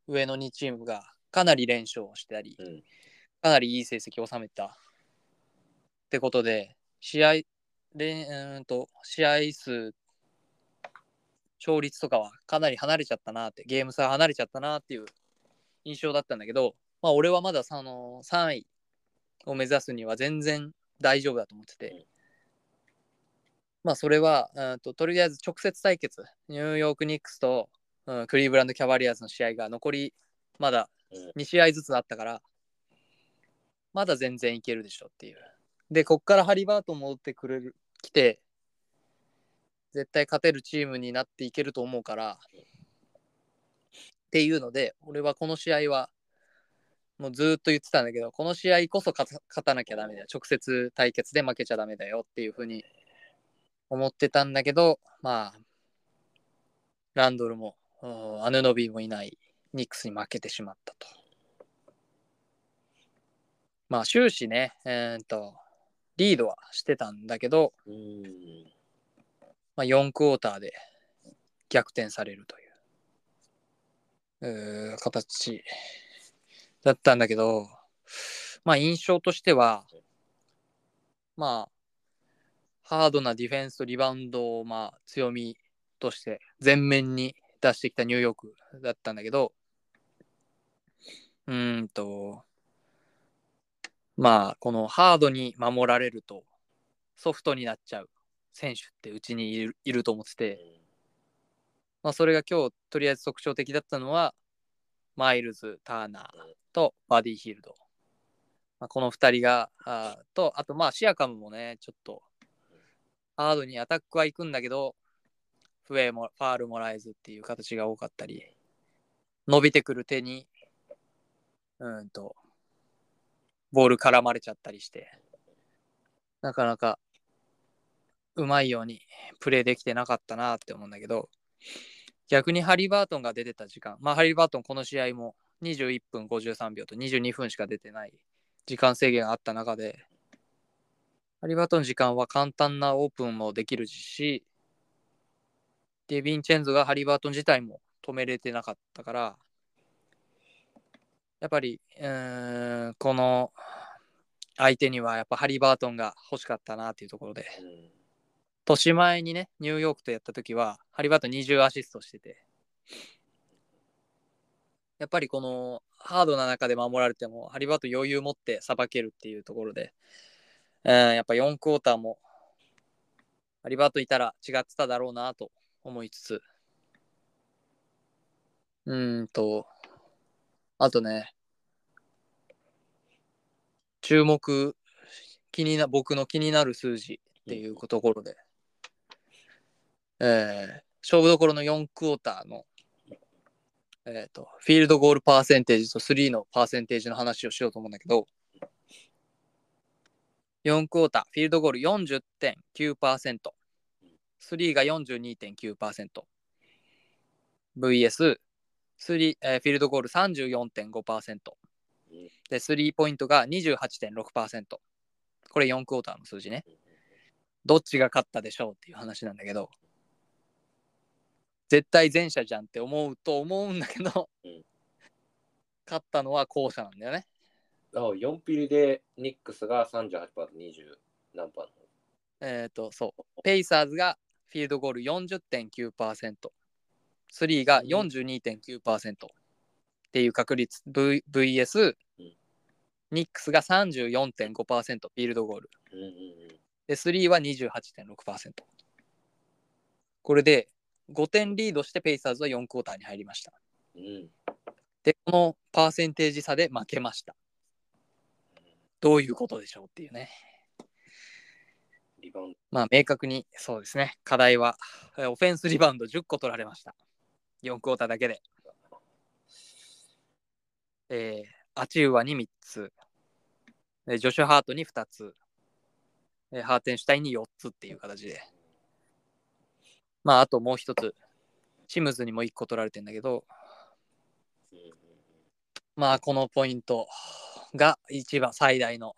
上の2チームがかなり連勝をしたり、うん。かなりいい成績を収めた。ってことで、試合、れんうーんと試合数、勝率とかはかなり離れちゃったなって、ゲーム差離れちゃったなっていう印象だったんだけど、まあ、俺はまだその3位を目指すには全然大丈夫だと思ってて、まあ、それは、うんととりあえず直接対決、ニューヨーク・ニックスと、うん、クリーブランド・キャバリアーズの試合が残りまだうん。2試合ずつあったから、まだ全然いけるでしょっていう。で、こっからハリバートン戻ってくれる、来て、絶対勝てるチームになっていけると思うから、っていうので、俺はこの試合は、もうずーっと言ってたんだけど、この試合こそ勝たなきゃダメだよ。直接対決で負けちゃダメだよっていうふうに思ってたんだけど、まあ、ランドルも、うんアヌノビーもいないニックスに負けてしまったと。まあ終始ね、えー、と、リードはしてたんだけど、うんまあ、4クォーターで逆転されるという形だったんだけど、まあ印象としては、まあ、ハードなディフェンスとリバウンドをまあ強みとして前面に出してきたニューヨークだったんだけど、うーんと、まあ、このハードに守られるとソフトになっちゃう選手ってうちにいるいると思ってて、まあ、それが今日とりあえず特徴的だったのはマイルズ・ターナーとバディ・ヒールド、まあ、この2人があとあとまあシアカムもねちょっとハードにアタックは行くんだけどフェもファールもらえずっていう形が多かったり伸びてくる手にうんとボール絡まれちゃったりしてなかなかうまいようにプレーできてなかったなって思うんだけど逆にハリバートンが出てた時間まあハリバートンこの試合も21分53秒と22分しか出てない時間制限があった中でハリバートンの時間は簡単なオープンもできるしデビンチェンゾがハリバートン自体も止めれてなかったからやっぱりんこの相手にはやっぱハリバートンが欲しかったなっていうところで年前にね、ニューヨークとやった時は、ハリバートン20アシストしてて、やっぱりこのハードな中で守られても、ハリバート余裕持ってさばけるっていうところで、うん、やっぱ4クォーターも、ハリバートいたら違ってただろうなと思いつつ、うんと、あとね、注目、気にな、僕の気になる数字っていうところで、えー勝負どころの4クォーターの、えー、とフィールドゴールパーセンテージと3のパーセンテージの話をしようと思うんだけど4クォーターフィールドゴール 40.9%3 が 42.9%VS3、えーフィールドゴール34.5%でスリーポイントが28.6%これ4クォーターの数字ね。どっちが勝ったでしょうっていう話なんだけど。絶対前者じゃんって思うと思うんだけど、うん。勝ったのは後者なんだよね。あ4ピリでニックスが38%と20何パー。えっ、と、そう。ペイサーズがフィールドゴール40.9%、スリーが42.9%っていう確率、v、VS うん、ニックスが34.5%フィールドゴール。うんうんで、スリーは28.6%。これで5点リードしてペイサーズは4クォーターに入りました。うんうんで、このパーセンテージ差で負けました。どういうことでしょうっていうね。まあ、明確にそうですね。課題は、えーオフェンスリバウンド10個取られました。4クォーターだけで。えーアチウアに3つ、えージョシュ・ハートに2つ、えーハーテンシュタインに4つっていう形で。まあ、あともう一つ、シムズにも1個取られてんだけど、まあこのポイントが一番最大の、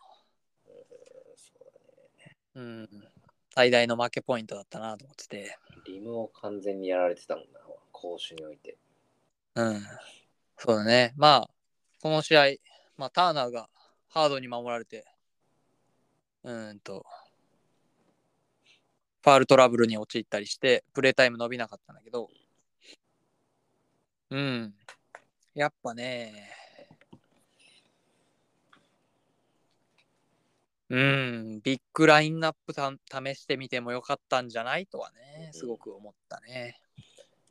そうん、最大の負けポイントだったなと思ってて、リムを完全にやられてたもんな、攻守において。うん、そうだね。まあこの試合、まあ、ターナーがハードに守られて、うーんと、ファールトラブルに陥ったりして、プレータイム伸びなかったんだけど、うん、やっぱね、うん、ビッグラインナップた試してみてもよかったんじゃないとはね、すごく思ったね。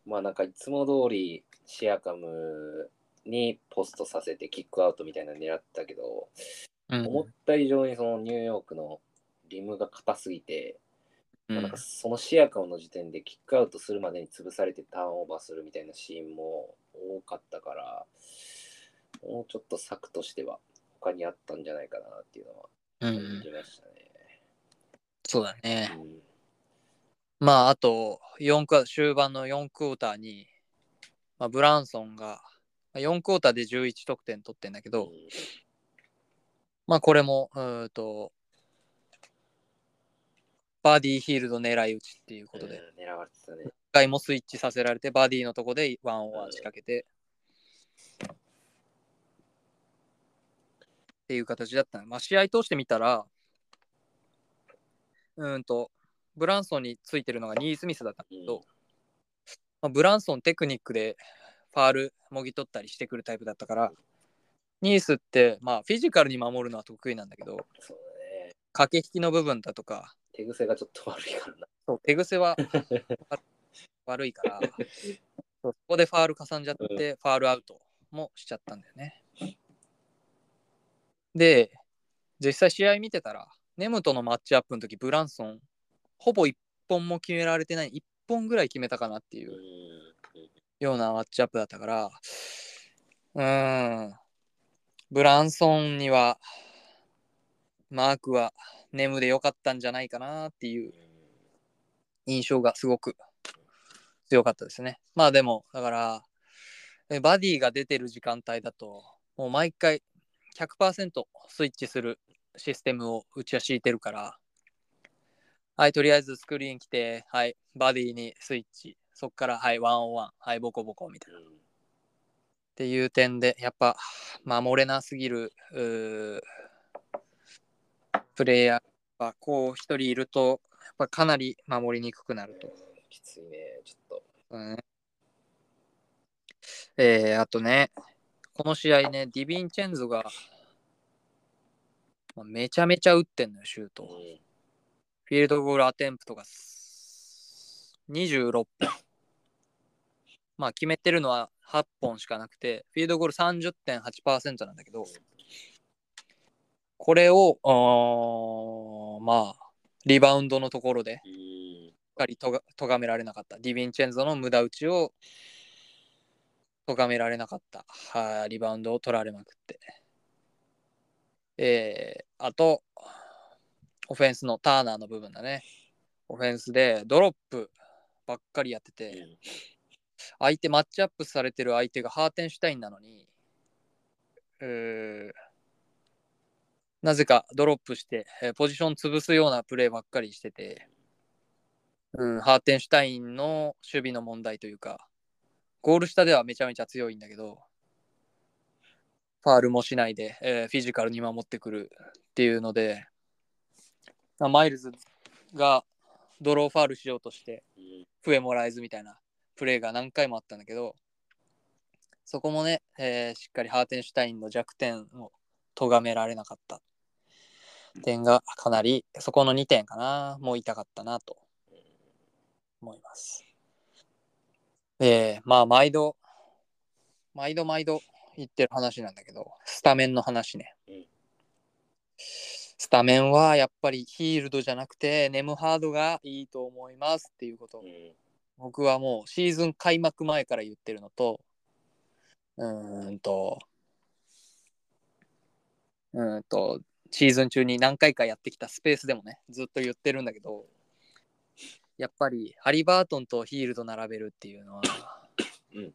まあなんかいつも通りシアカムにポストさせてキックアウトみたいなの狙ってたけど、うん、思った以上にそのニューヨークのリムが硬すぎて、うんまあなんかそのシアカムの時点でキックアウトするまでに潰されてターンオーバーするみたいなシーンも多かったから、もうちょっと策としては他にあったんじゃないかなっていうのはうん感じましたね。そうだね。うん。まあ、あと、4ク終盤の4クォーターに、まあ、ブランソンが、まあ4クォーターで11得点取ってんだけど、まあ、これも、うーんと、バーディーヒールド狙い撃ちっていうことで、うん狙われてたね。一回もスイッチさせられて、バーディーのとこでワンオンワン仕掛けて、っていう形だったの。まあ、試合通してみたら、うーんと、ブランソンについてるのがニースミスだったけど、うんまあ、ブランソンテクニックでファールもぎ取ったりしてくるタイプだったから、ニースって、まあ、フィジカルに守るのは得意なんだけど。駆け引きの部分だとか、手癖がちょっと悪いからな。そう手癖は 悪いから、そこでファールかさんじゃって、ファールアウトもしちゃったんだよね。で、実際試合見てたら、ネムとのマッチアップの時、ブランソン、ほぼ1本も決められてない、1本ぐらい決めたかなっていううんようなマッチアップだったから、うーん、ブランソンには、マークはネムで良かったんじゃないかなっていう印象がすごく強かったですね。まあでも、だから、えバディが出てる時間帯だと、もう毎回100%スイッチするシステムをうちは敷いてるから、はい、とりあえずスクリーン来て、はい、バディにスイッチ、そっから、はい、ワンオンワン、はい、ボコボコみたいな。うんっていう点で、やっぱ守れなすぎるプレイヤーがこう一人いると、やっぱかなり守りにくくなると。きついね、ちょっと。うんえー、あとね、この試合ね、ディビンチェンゾが、まあめちゃめちゃ打ってんのよ、シュート。うんフィールドゴールアテンプトがす26本。まあ決めてるのは8本しかなくて、フィールドゴール30.8%なんだけど、これを、あーまあ、リバウンドのところで、うんしっかりとが咎められなかった。ディヴィンチェンゾの無駄打ちを咎められなかった。はい、リバウンドを取られまくって。えー、あと、オフェンスのターナーの部分だね。オフェンスでドロップばっかりやってて、相手マッチアップされてる相手がハーテンシュタインなのに、うーなぜかドロップして、えーポジション潰すようなプレーばっかりしてて、うん、ハーテンシュタインの守備の問題というか、ゴール下ではめちゃめちゃ強いんだけど、ファールもしないで、えーフィジカルに守ってくるっていうので、マイルズがドローファールしようとして、笛もらえずみたいなプレーが何回もあったんだけど、そこもね、えーしっかりハーテンシュタインの弱点を咎められなかった。点がかなり、そこの2点かな、もう痛かったなと。思います。えー、まあ、毎度、毎度毎度言ってる話なんだけど、スタメンの話ね。うん。スタメンはやっぱりヒールドじゃなくて、ネムハードがいいと思いますっていうこと。をうん。僕はもうシーズン開幕前から言ってるのと、うーんと、うーんと、シーズン中に何回かやってきたスペースでもね、ずっと言ってるんだけど、やっぱりハリバートンとヒールド並べるっていうのは、うん。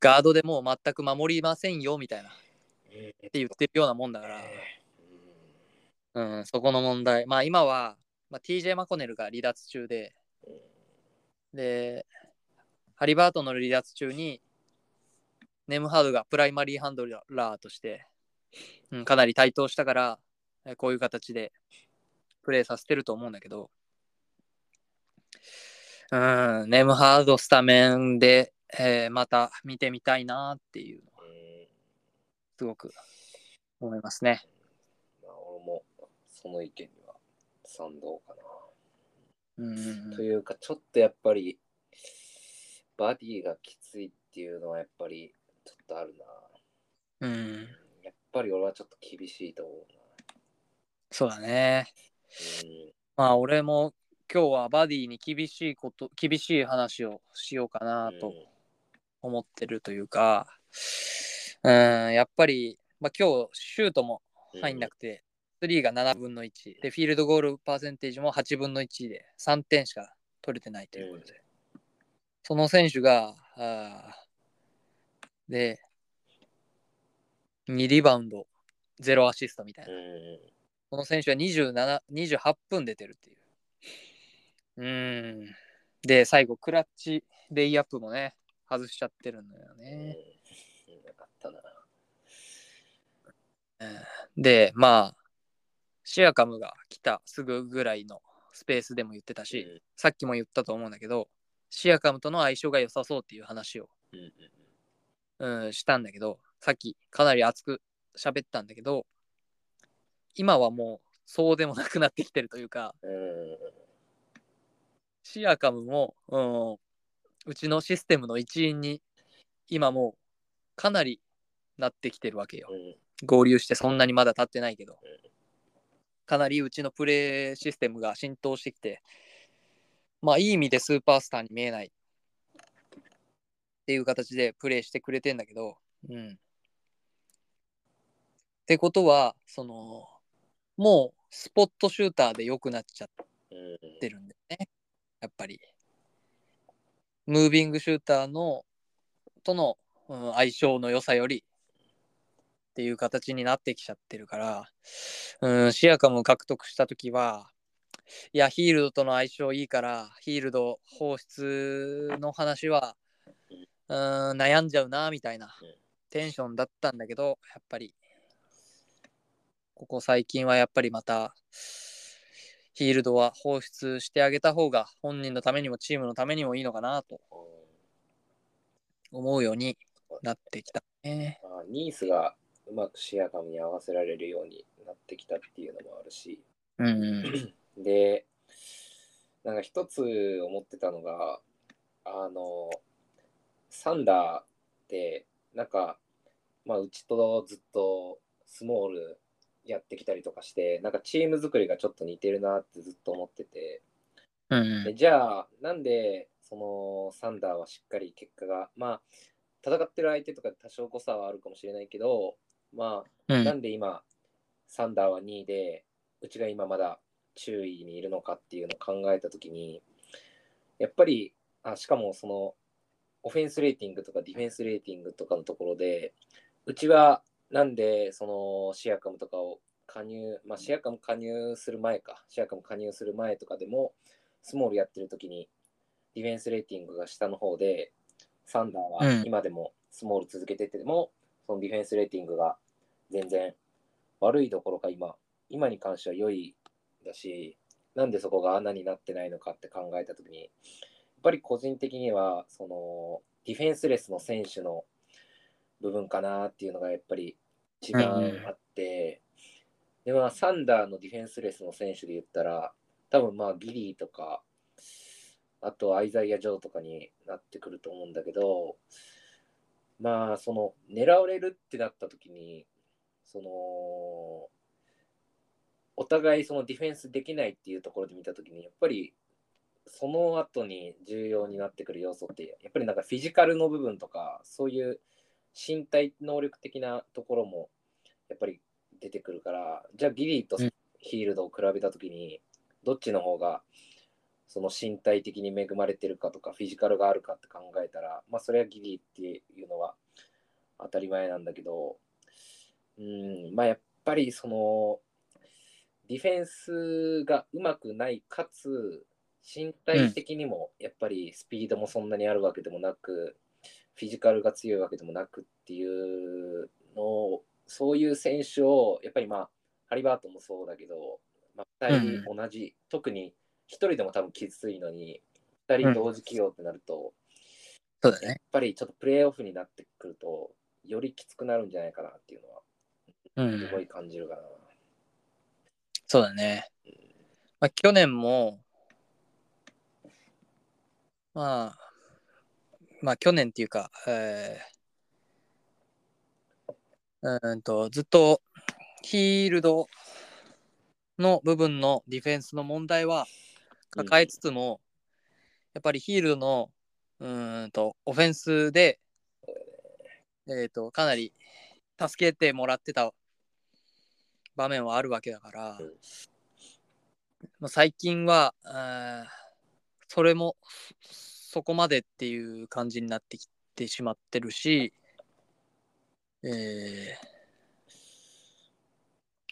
ガードでもう全く守りませんよみたいなって言ってるようなもんだから、うん、そこの問題。まあ今は、まあ、TJ マコネルが離脱中で、で、ハリバートンの離脱中に、ネムハードがプライマリーハンドラーとして、うん、かなり台頭したから、えこういう形でプレーさせてると思うんだけど、うん、ネムハードスタメンで、えーまた見てみたいなっていうすごく思いますね。まあ、俺もその意見には賛同かな。うんというか、ちょっとやっぱり、バディがきついっていうのはやっぱりちょっとあるな。うん、やっぱり俺はちょっと厳しいと思うそうだね。まあ俺も今日はバディに厳しいこと、厳しい話をしようかなと思ってるというか、うん、やっぱり、まあ、今日シュートも入んなくて、スリーが7分の1で、フィールドゴールパーセンテージも8分の1で3点しか取れてないということで、その選手が、あーで、2リバウンド、0アシストみたいなう。んこの選手は27 28分出てるっていう。うーん。で、最後、クラッチレイアップもね、外しちゃってるんだようんね。うんなかったな。で、まあ、シアカムが来たすぐぐらいのスペースでも言ってたし、うんさっきも言ったと思うんだけど、シアカムとの相性が良さそうっていう話を、うんうんうん、したんだけど、さっきかなり熱く喋ったんだけど、今はもうそうでもなくなってきてるというか、うんシアカムも、うん、うちのシステムの一員に今もうかなりなってきてるわけよ。うん合流してそんなにまだ経ってないけど、かなりうちのプレーシステムが浸透してきて、まあいい意味でスーパースターに見えないっていう形でプレーしてくれてんだけど、うん。ってことは、その、もうスポットシューターで良くなっちゃっうんてるんだよね。やっぱり。ムービングシューターのとの、うん相性の良さよりっていう形になってきちゃってるから、うん、シアカムを獲得した時はいやヒールドとの相性いいからヒールド放出の話はうん悩んじゃうなみたいなうんテンションだったんだけどやっぱりここ最近はやっぱりまたヒールドは放出してあげた方が本人のためにもチームのためにもいいのかなと。思うようになってきたね。まあニースがうまくシアカムに合わせられるようになってきたっていうのもあるし、うん で、なんか一つ思ってたのが、あの、サンダーって、なんか、まあ、うちとずっとスモールやってきたりとかして、なんかチーム作りがちょっと似てるなってずっと思ってて、うんでじゃあ、なんで、そのサンダーはしっかり結果が、まあ、戦ってる相手とか多少誤差はあるかもしれないけど、まあ、うん。なんで今、サンダーは2位で、うちが今まだ注意にいるのかっていうのを考えたときに、やっぱり、あしかもその、オフェンスレーティングとかディフェンスレーティングとかのところで、うちはなんでそのシアカムとかを加入、まあ、シアカム加入する前か、シアカム加入する前とかでも、スモールやってるときに、ディフェンスレーティングが下の方で、サンダーはうん。今でもスモール続けてても、そのディフェンスレーティングが全然悪いどころか今、今に関しては良いだし、なんでそこが穴になってないのかって考えたときに、やっぱり個人的には、そのディフェンスレスの選手の部分かなっていうのがやっぱり一番あって、でまあ、サンダーのディフェンスレスの選手で言ったら、多分まあギリーとか、あとアイザイア・ジョーとかになってくると思うんだけど、まあその狙われるってなった時に、そのお互いそのディフェンスできないっていうところで見た時に、やっぱりその後に重要になってくる要素って、やっぱりなんかフィジカルの部分とか、そういう身体能力的なところもやっぱり出てくるから、じゃあギリーとうん。ヒールドを比べたときに、どっちの方がその身体的に恵まれてるかとか、フィジカルがあるかって考えたら、まあそれはギリーっていうのは当たり前なんだけど、うん、まあやっぱりその、ディフェンスがうまくない、かつ、身体的にもやっぱりスピードもそんなにあるわけでもなく、フィジカルが強いわけでもなくっていうのを、そういう選手を、やっぱりまあ、ハリバートンもそうだけど、まあ、2人同じ、特に1人でも多分きついのに、2人同時起用ってなると、やっそうだね。ぱりちょっとプレーオフになってくると、よりきつくなるんじゃないかなっていうのは、うんすごい感じるかな。そうだね。まあ、去年も、まあ、まあ去年っていうか、えーうーんと、ずっとヒールドの部分のディフェンスの問題は抱えつつも、やっぱりヒールドのうーんとオフェンスで、えー、とかなり助けてもらってた場面はあるわけだから、うん。まあ、最近はそれもそこまでっていう感じになってきてしまってるし、えー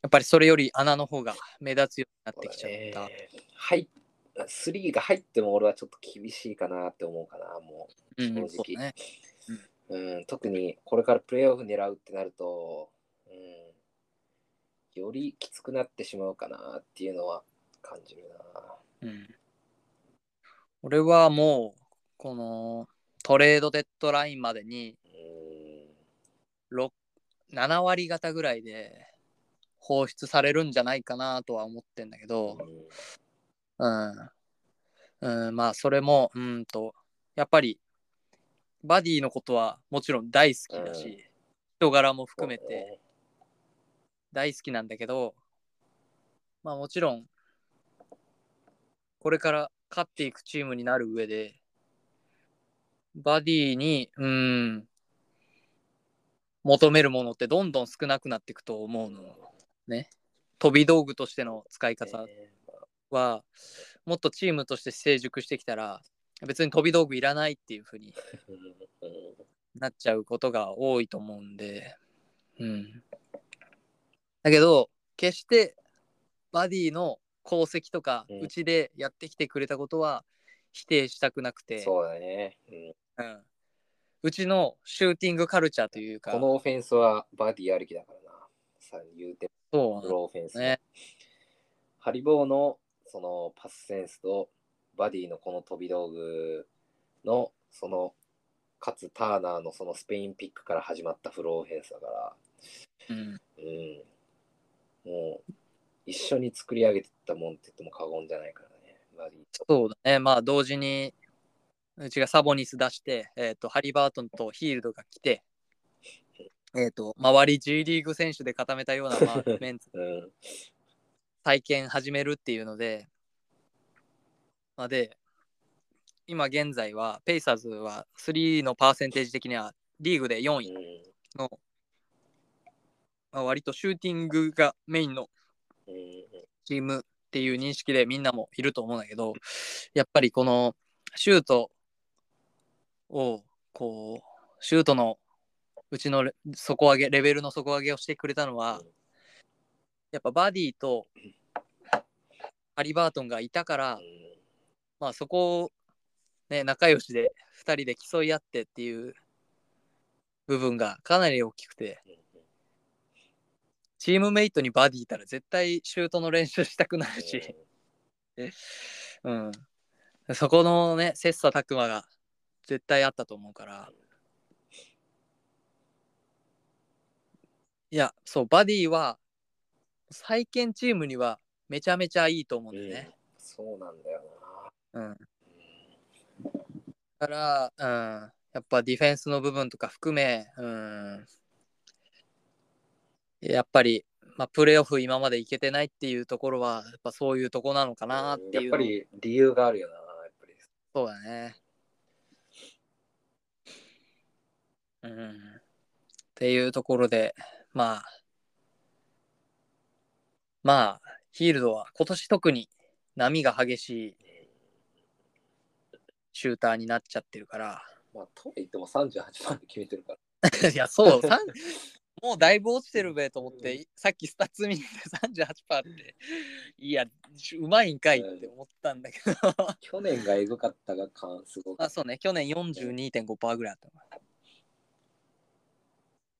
やっぱりそれより穴の方が目立つようになってきちゃった。えーはい、3が入っても俺はちょっと厳しいかなって思うかな、もう。うん、正直そうだね。うん、特にこれからプレーオフ狙うってなると、うん、よりきつくなってしまうかなっていうのは感じるな。うん、俺はもうこのトレードデッドラインまでにうんろ7割方ぐらいで放出されるんじゃないかなとは思ってんだけど、うん。うん、まあ、それも、うんと、やっぱり、バディのことはもちろん大好きだし、うん。人柄も含めて大好きなんだけど、まあもちろん、これから勝っていくチームになる上で、バディに、うん、求めるものってどんどん少なくなっていくと思うの。ね。飛び道具としての使い方ねはもっとチームとして成熟してきたら別に飛び道具いらないっていう風にうんうんなっちゃうことが多いと思うんで、うん。だけど決してバディの功績とかうんうちでやってきてくれたことは否定したくなくて、そうだね、うん。うん、うちのシューティングカルチャーというかこのオフェンスはバディありきだからな。さ言うてそうプロオフェンス。ねハリボーのそのパスセンスとバディのこの飛び道具のそのかつターナーのそのスペインピックから始まったフローオフェンスだから、うん、うん、もう一緒に作り上げてったもんって言っても過言じゃないからね、バディと。そうだねまあ同時にうちがサボニス出して、えー、とハリバートンとヒールドが来て、えー、と周り G リーグ選手で固めたような、まあ、メンツうん、体験始めるっていうので、まあ、で今現在はペイサーズは3のパーセンテージ的にはリーグで4位の、まあ、割とシューティングがメインのチームっていう認識でみんなもいると思うんだけどやっぱりこのシュートをこうシュートのうちのレ底上げレベルの底上げをしてくれたのはやっぱバディとハリバートンがいたからまあそこをね仲良しで2人で競い合ってっていう部分がかなり大きくてチームメイトにバディいたら絶対シュートの練習したくなるし、うん、そこのね切磋琢磨が絶対あったと思うからいやそうバディは再建チームにはめちゃめちゃいいと思うんだよね。そうなんだようん、だから、うん、やっぱディフェンスの部分とか含め、うん、やっぱり、まあ、プレーオフ今までいけてないっていうところはやっぱそういうとこなのかな。なっていうやっぱり理由があるよな、やっぱり。そうだね。うん。っていうところで、まあ、まあ、ヒールドは今年特に波が激しいシューターになっちゃってるから、まあ、とはいっても38パーで決めてるから。いや、そう、もうだいぶ落ちてるべと思って、さっきスタッツ見て38%って、いや、うまいんかいって思ったんだけど、去年がエグかったがかすごくあ、そうね、去年42.5%ぐらいあったの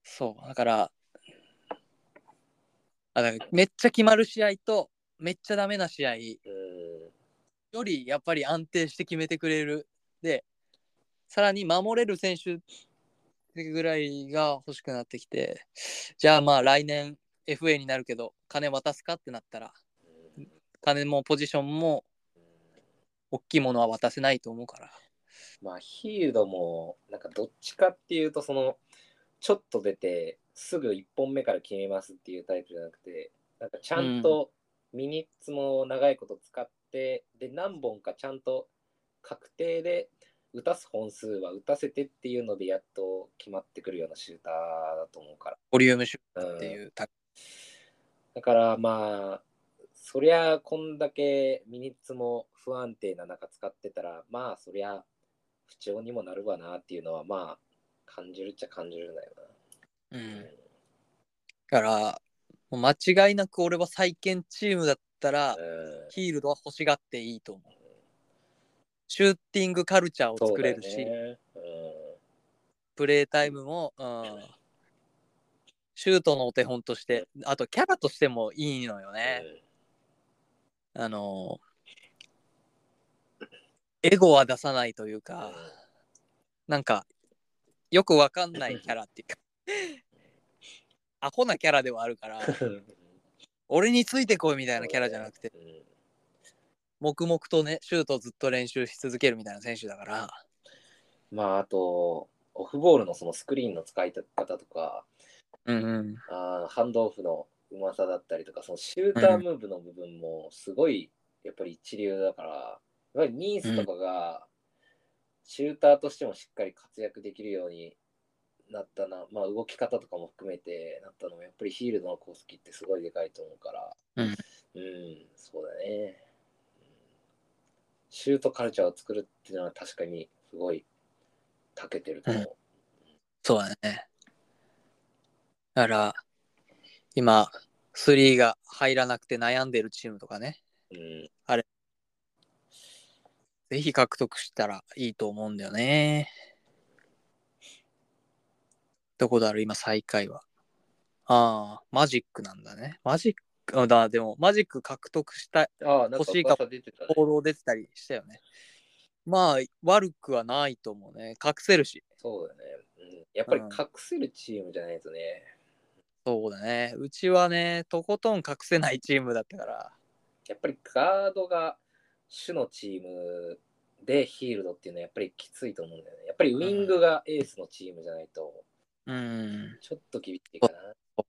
そう、だから、あだからめっちゃ決まる試合と、めっちゃダメな試合よりやっぱり安定して決めてくれる。で、さらに守れる選手ぐらいが欲しくなってきて、じゃあまあ来年 FA になるけど、金渡すかってなったら、金もポジションも大きいものは渡せないと思うから。まあヒールドもなんかどっちかっていうとそのちょっと出てすぐ1本目から決めますっていうタイプじゃなくてなんかちゃんとミニッツも長いこと使って、で何本かちゃんと確定で打たす本数は打たせてっていうのでやっと決まってくるようなシューターだと思うかボリュームシューら、トっていうタだからまあそりゃこんだけミニッツも不安定な中使ってたらまあそりゃ不調にもなるわなっていうのはまあ感じるっちゃ感じるんだような。ん。だから、もう間違いなく俺は再建チームだったら、うんヒールドは欲しがっていいと思う。シューティングカルチャーを作れるし、そうだよねプレータイムも、うん、シュートのお手本として、あとキャラとしてもいいのようんね。あの、エゴは出さないというか、なんか、よくわかんないキャラっていうか、アホなキャラではあるから、うん俺についてこいみたいなキャラじゃなくて、うん黙々とね、シュートをずっと練習し続けるみたいな選手だから、まああとオフボールのそのスクリーンの使い方とか。うんうん。あーハンドオフのうまさだったりとかそのシュータームーブの部分もすごいやっぱり一流だから、やっぱりニースとかがシューターとしてもしっかり活躍できるようになったな、まあ動き方とかも含めてなったのもやっぱりヒールドの功績ってすごいでかいと思うから、うん、うん、そうだね。うん。シュートカルチャーを作るっていうのは確かにすごい長けてると思う。そうだね。だから、今、3が入らなくて悩んでるチームとかね、うん、ぜひ獲得したらいいと思うんだよね。どこだろう、今、最下位は。ああ、マジックなんだね。マジック、あだでも、マジック獲得したああ、欲しいか噂出てたね。報道出てたりしたよね。まあ、悪くはないと思うね。隠せるし。そうだね。うん、やっぱり隠せるチームじゃないとね。そうだね。うちはね、とことん隠せないチームだったから。やっぱりガードが主のチームでヒールドっていうのはやっぱりきついと思うんだよね。やっぱりウィングがエースのチームじゃないと、うん。ちょっと厳しいかな。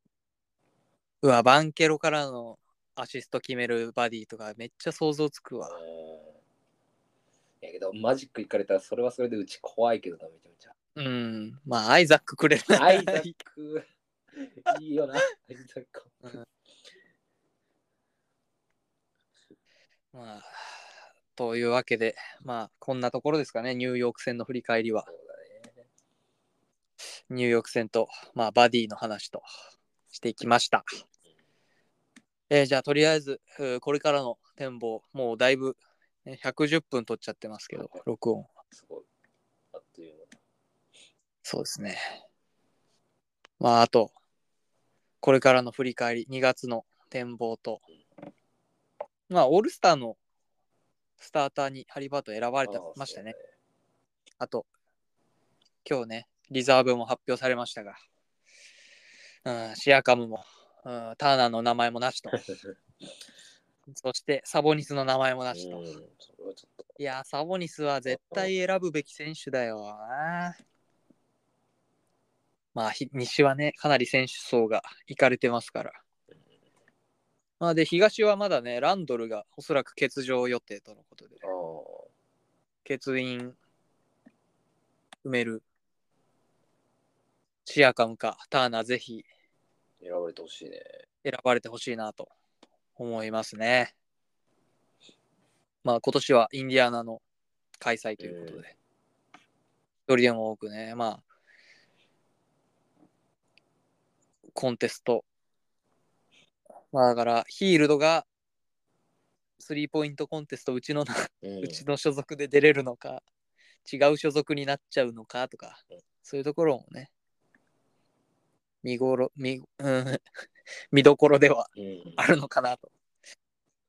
うわ、バンケロからのアシスト決めるバディとかめっちゃ想像つくわ。うんやけど、マジック行かれたらそれはそれでうち怖いけどな、めちゃめちゃ。うん。まあ、アイザックくれるなアイザック、いいよな、アイザック。うんまあ、というわけで、まあ、こんなところですかね、ニューヨーク戦の振り返りは。ニューヨーク戦と、まあ、バディの話としていきました。えーじゃあ、とりあえず、これからの展望、もうだいぶ、ね、110分取っちゃってますけど、録音。すごい。あっという間だ。そうですね。まあ、あと、これからの振り返り、2月の展望と、まあ、オールスターのスターターにハリバート選ばれてましたね。あと、今日ね、リザーブも発表されましたが、うん、シアカムも、うん、ターナーの名前もなしと、そしてサボニスの名前もなしと。と。いや、サボニスは絶対選ぶべき選手だよな。まあ、ひ西はね、かなり選手層がいかれてますから。まあ、で、東はまだね、ランドルがおそらく欠場予定とのことで。欠員埋めるシアカムかターナーぜひ選ばれてほしいね。選ばれてほしいなと思いますね。まあ今年はインディアナの開催ということで、一人でも多くね、まあ、コンテスト。まあだから、ヒールドがスリーポイントコンテストうちのな、うんうちの所属で出れるのか、違う所属になっちゃうのかとかうん、そういうところもね、見ごろ、見、うん、見どころではうんあるのかなと。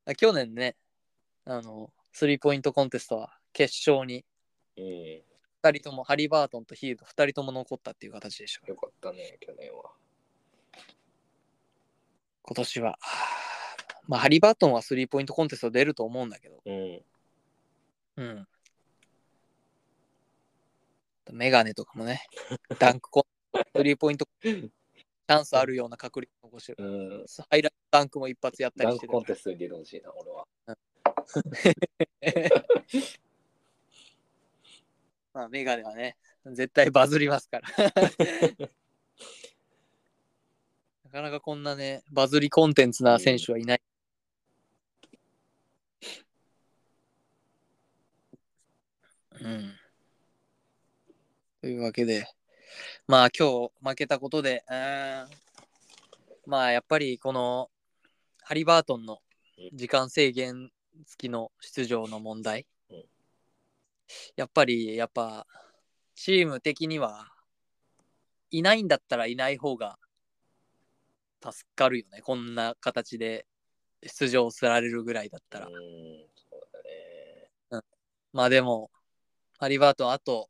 あ去年ね、あの、スリーポイントコンテストは決勝にうん。2人とも、ハリバートンとヒールド2人とも残ったっていう形でした。よかったね、去年は。今年は。まあ、ハリバートンはスリーポイントコンテスト出ると思うんだけど、うん。うん。メガネとかもね、ダンクコン、スリーポイントチャンスあるような確率を残してる。うん。ハイライトダンクも一発やったダンりしてるクコンテストに出てほしいな、俺は。まあ、メガネはね、絶対バズりますから。なかなかこんなね、バズりコンテンツな選手はいない。うん。というわけで、まあ今日負けたことで、うんまあやっぱりこのハリバートンの時間制限付きの出場の問題。やっぱり、やっぱ、チーム的には、いないんだったらいない方が助かるよね。こんな形で出場されるぐらいだったら。うん。そうだね。まあでも、ハリバートンあと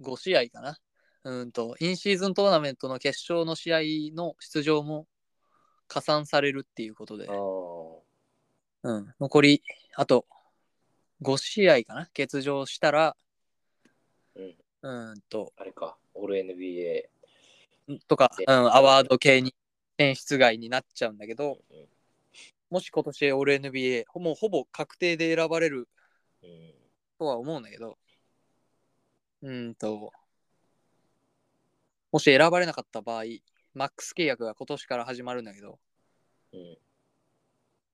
5試合かな。うんと、インシーズントーナメントの決勝の試合の出場も加算されるっていうことで。うん、残りあと5試合かな欠場したら、うん。うんと、あれか、オール NBA。とか、でうん、アワード系に選出外になっちゃうんだけど、うんもし今年オール NBA、ほもうほぼ確定で選ばれるうん。とは思うんだけど、うんと、もし選ばれなかった場合、マックス契約が今年から始まるんだけど、うん。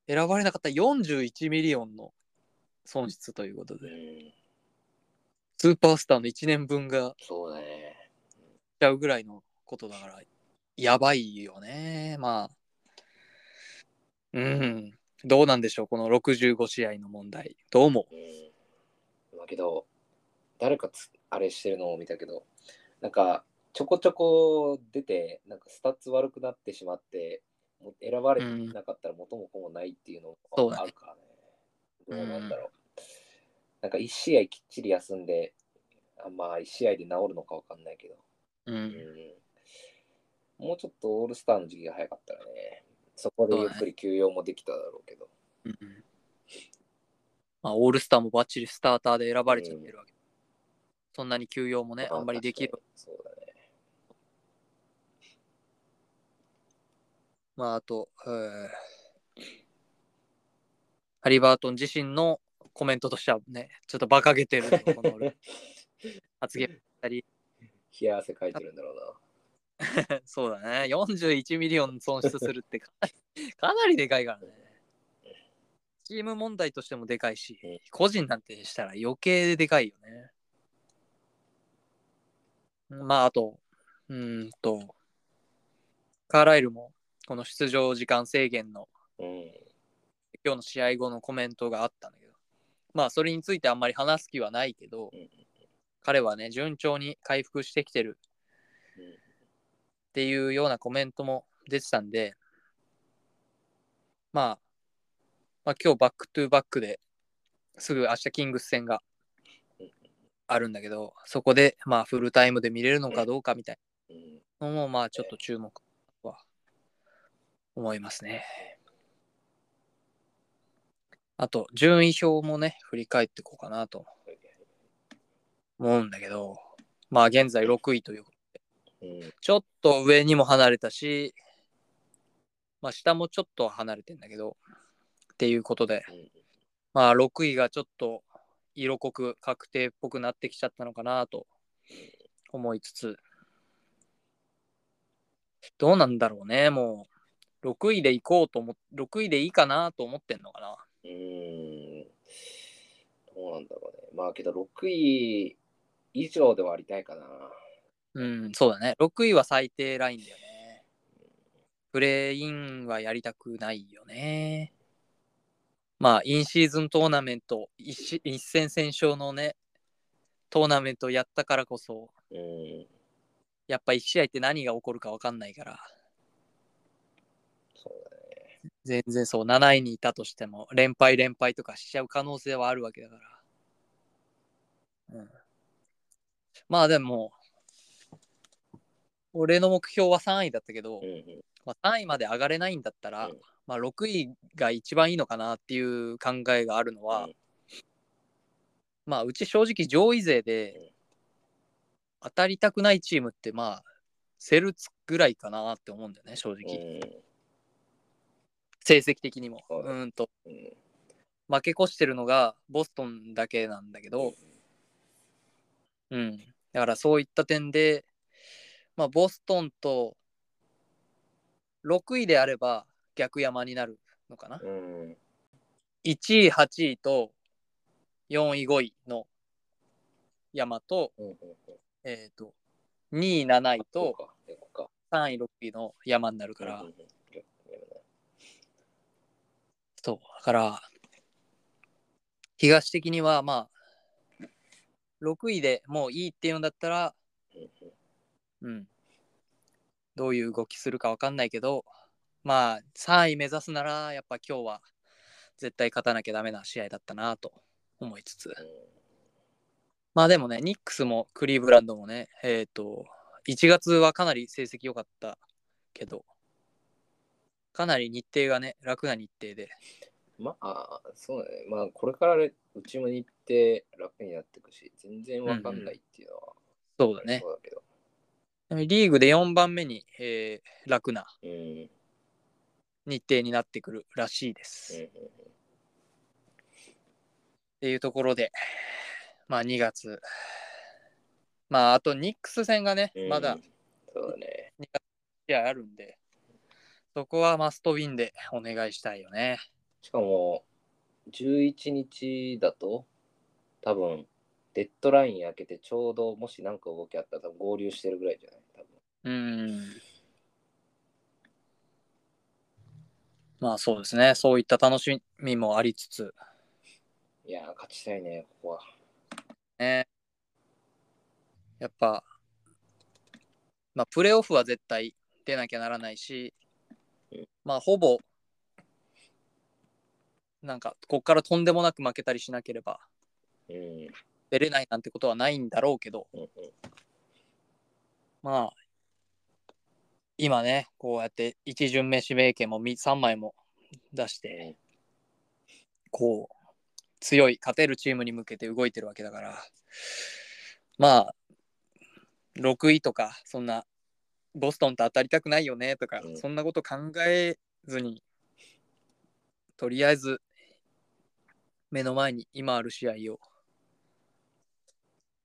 選ばれなかったら41ミリオンの損失ということで、うん。スーパースターの1年分がそうだね。ちゃうぐらいのことだから、やばいよね。まあ、うん、どうなんでしょう、この65試合の問題。どう思う？ん。だけど、誰かつあれしてるのを見たけど、なんか、ちょこちょこ出て、なんかスタッツ悪くなってしまって、もう選ばれなかったら元も子もないっていうのもあるからね。どうなんだろう。なんか1試合きっちり休んで、あまあ1試合で治るのかわかんないけど、う、う、うんん、もうちょっとオールスターの時期が早かったらね、そこでゆっくり休養もできただろうけど。うんまあ、オールスターもバッチリスターターで選ばれちゃってるわけ。そんなに休養もね、あんまりできるそうだね。まあ、あと、えーハリバートン自身のコメントとしてはね、ちょっと馬鹿げてるのこの 発言したり、冷や汗かいてるんだろうな。そうだね、41ミリオン損失するってか かなりでかいからね。チーム問題としてもでかいしうん、個人なんてしたら余計でかいよね。まあ、あと、うーんと、カーライルもこの出場時間制限のうん。今日の試合後のコメントがあったんだけど、まあそれについてあんまり話す気はないけど、うん彼はね、順調に回復してきてるうんっていうようなコメントも出てたんで、まあ、まあ今日バックトゥバックですぐ明日キングス戦があるんだけど、そこでまあフルタイムで見れるのかどうかみたいなのもまあちょっと注目は思いますね。あと、順位表もね、振り返っていこうかなと思うんだけど、まあ現在6位というちょっと上にも離れたし、まあ下もちょっと離れてんだけど、っていうことで、うんまあ6位がちょっと色濃く確定っぽくなってきちゃったのかなと思いつつ、どうなんだろうね、もう、6位で行こうと思っ、6位でいいかなと思ってんのかな。うーんどうなんだろうね。まあけど6位以上ではありたいかな。うん、そうだね。6位は最低ラインだよね。プレインはやりたくないよね。まあ、インシーズントーナメント一し一戦戦勝のね、トーナメントやったからこそ、うん。やっぱ1試合って何が起こるか分かんないから、そうだね。全然そう、7位にいたとしても、連敗連敗とかしちゃう可能性はあるわけだから。うん。まあでも、俺の目標は3位だったけど、うんうん。まあ、3位まで上がれないんだったら、うん。まあ、6位が一番いいのかなっていう考えがあるのは、うん。まあうち正直上位勢で当たりたくないチームってまあセルツぐらいかなって思うんだよね正直、成績的にも、はい。うーんと。うん。うん。負け越してるのがボストンだけなんだけど、うん、だからそういった点で、まあ、ボストンと6位であれば逆山になるのかな。うん。1位、8位と4位、5位の山と、うん。うん。えっ、と、2位、7位とそうか。そうか。3位、6位の山になるから、うんうんうんそう、だから、東的にはまあ、6位でもういいっていうんだったら、うんうん、どういう動きするか分かんないけど、まあ、3位目指すなら、やっぱ今日は絶対勝たなきゃダメな試合だったなと思いつつ。まあでもね、ニックスもクリーブランドもね、えっ、と、1月はかなり成績良かったけど、かなり日程がね、楽な日程で、まあ、そうだね。まあ、これからうちも日程楽になっていくし、全然わかんないっていうのは、そうだね。そうだけど。リーグで4番目に、えー楽な日程になってくるらしいでうす。んっていうところで、まあ2月。まああとニックス戦がね、うんまだそうだね。試合あるんで、そこはマストウィンでお願いしたいよね。しかも、11日だと、多分、デッドライン開けて、ちょうどもし何か動きあったら、多分合流してるぐらいじゃない？多分。うん。まあそうですね。そういった楽しみもありつつ、いやー、勝ちたいね、ここは。ね。やっぱ、まあ、プレーオフは絶対出なきゃならないしうん、まあ、ほぼ、なんか、こっからとんでもなく負けたりしなければ、うん。うん出れないなんてことはないんだろうけど、うん。まあ、今ね、こうやって一巡目指名権も3枚も出して、こう、強い、勝てるチームに向けて動いてるわけだから、まあ、6位とか、そんな、ボストンと当たりたくないよねとか、うんそんなこと考えずに、とりあえず、目の前に今ある試合を、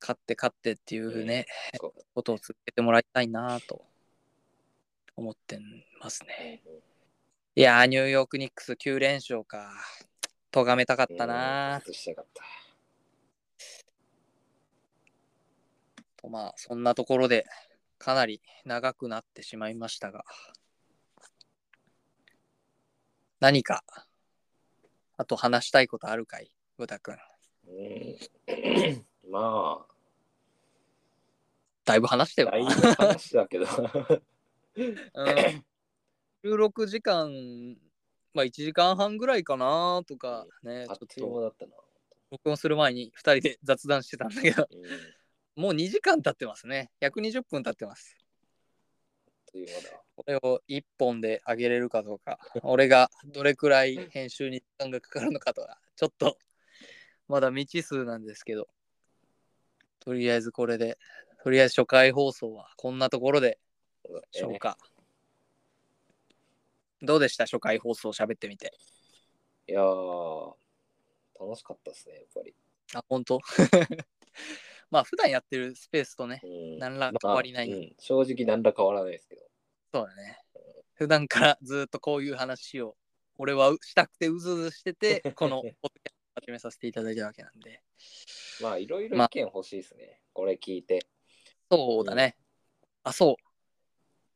勝って勝ってっていうね、そうことを続けてもらいたいなと思ってますだね。ね。いやー、ニューヨークニックス9連勝か。咎めたかったうんな外したかった。と、まあ、そんなところで、かなり長くなってしまいましたが、何か、あと話したいことあるかい、ブタ君。うん。まあ、だいぶ話してよだいぶ話だけど。うん 16時間、まあ1時間半ぐらいかなとかね、あっちょっとという間だったな。録音する前に2人で雑談してたんだけど、うん。もう2時間経ってますね。120分経ってます。これを1本で上げれるかどうか、俺がどれくらい編集に時間がかかるのかとか、ちょっとまだ未知数なんですけど、とりあえずこれで、とりあえず初回放送はこんなところでしょうか。どうでした？初回放送喋ってみて。いやー、楽しかったですね、やっぱり。あ、本当？まあ普段やってるスペースとね、うん何ら変わりないまあうん正直何ら変わらないですけど。そうだね。普段からずっとこういう話を俺はしたくてうずうずしてて、このポッドキャストを始めさせていただいたわけなんで。まあ、いろいろまあ意見欲しいですね。これ聞いて。そうだね。あ、そう。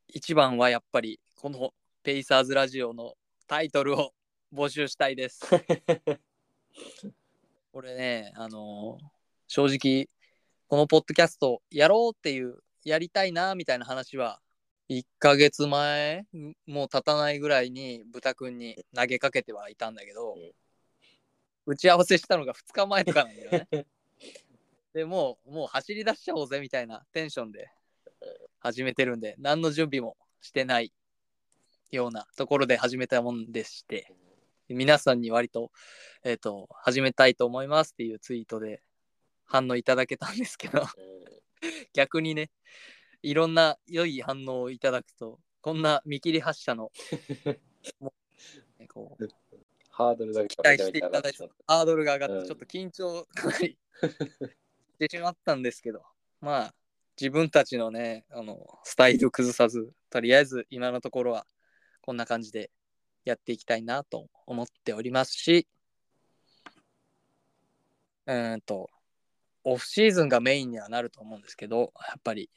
一番はやっぱりこのペイサーズラジオのタイトルを募集したいです。これね、あのー正直、このポッドキャストやろうっていう、やりたいなみたいな話は、1ヶ月前、んもう経たないぐらいに豚くんに投げかけてはいたんだけど、うん打ち合わせしたのが2日前とかなんだよね。でもう、もう走り出しちゃおうぜみたいなテンションで始めてるんで、何の準備もしてないようなところで始めたもんでして、皆さんに割と、えっ、と、始めたいと思いますっていうツイートで反応いただけたんですけど、逆にね、いろんな良い反応をいただくと、こんな見切り発車の、こうハードルだけ期待していただいて、ハードルが上がって、うん。ちょっと緊張かなりしてしまったんですけど、まあ、自分たちのね、あの、スタイル崩さず、とりあえず今のところはこんな感じでやっていきたいなと思っておりますし、うーんと、オフシーズンがメインにはなると思うんですけど、やっぱり、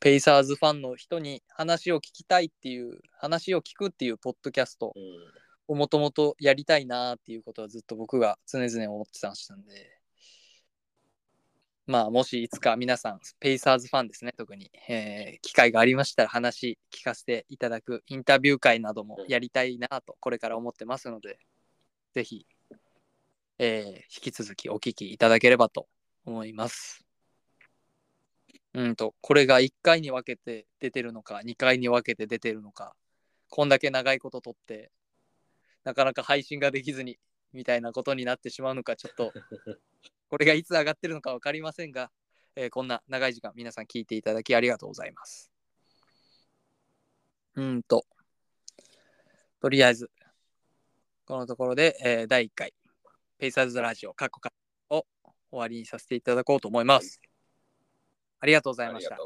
ペイサーズファンの人に話を聞きたいっていう、話を聞くっていうポッドキャストうん。をもともとやりたいなっていうことはずっと僕が常々思ってたんしたんで、まあ、もしいつか皆さん、ペイサーズファンですね、特に、えー機会がありましたら話聞かせていただくインタビュー会などもやりたいなと、これから思ってますので、ぜひ、えー引き続きお聞きいただければと思います。うんと、これが1回に分けて出てるのか、2回に分けて出てるのか、こんだけ長いこと撮って、なかなか配信ができずに、みたいなことになってしまうのか、ちょっと、これがいつ上がってるのか分かりませんが、えーこんな長い時間、皆さん聞いていただきありがとうございます。うーんと、とりあえず、このところで、えー第1回、ペイサーズラジオ、カッコカを終わりにさせていただこうと思います。ありがとうございました。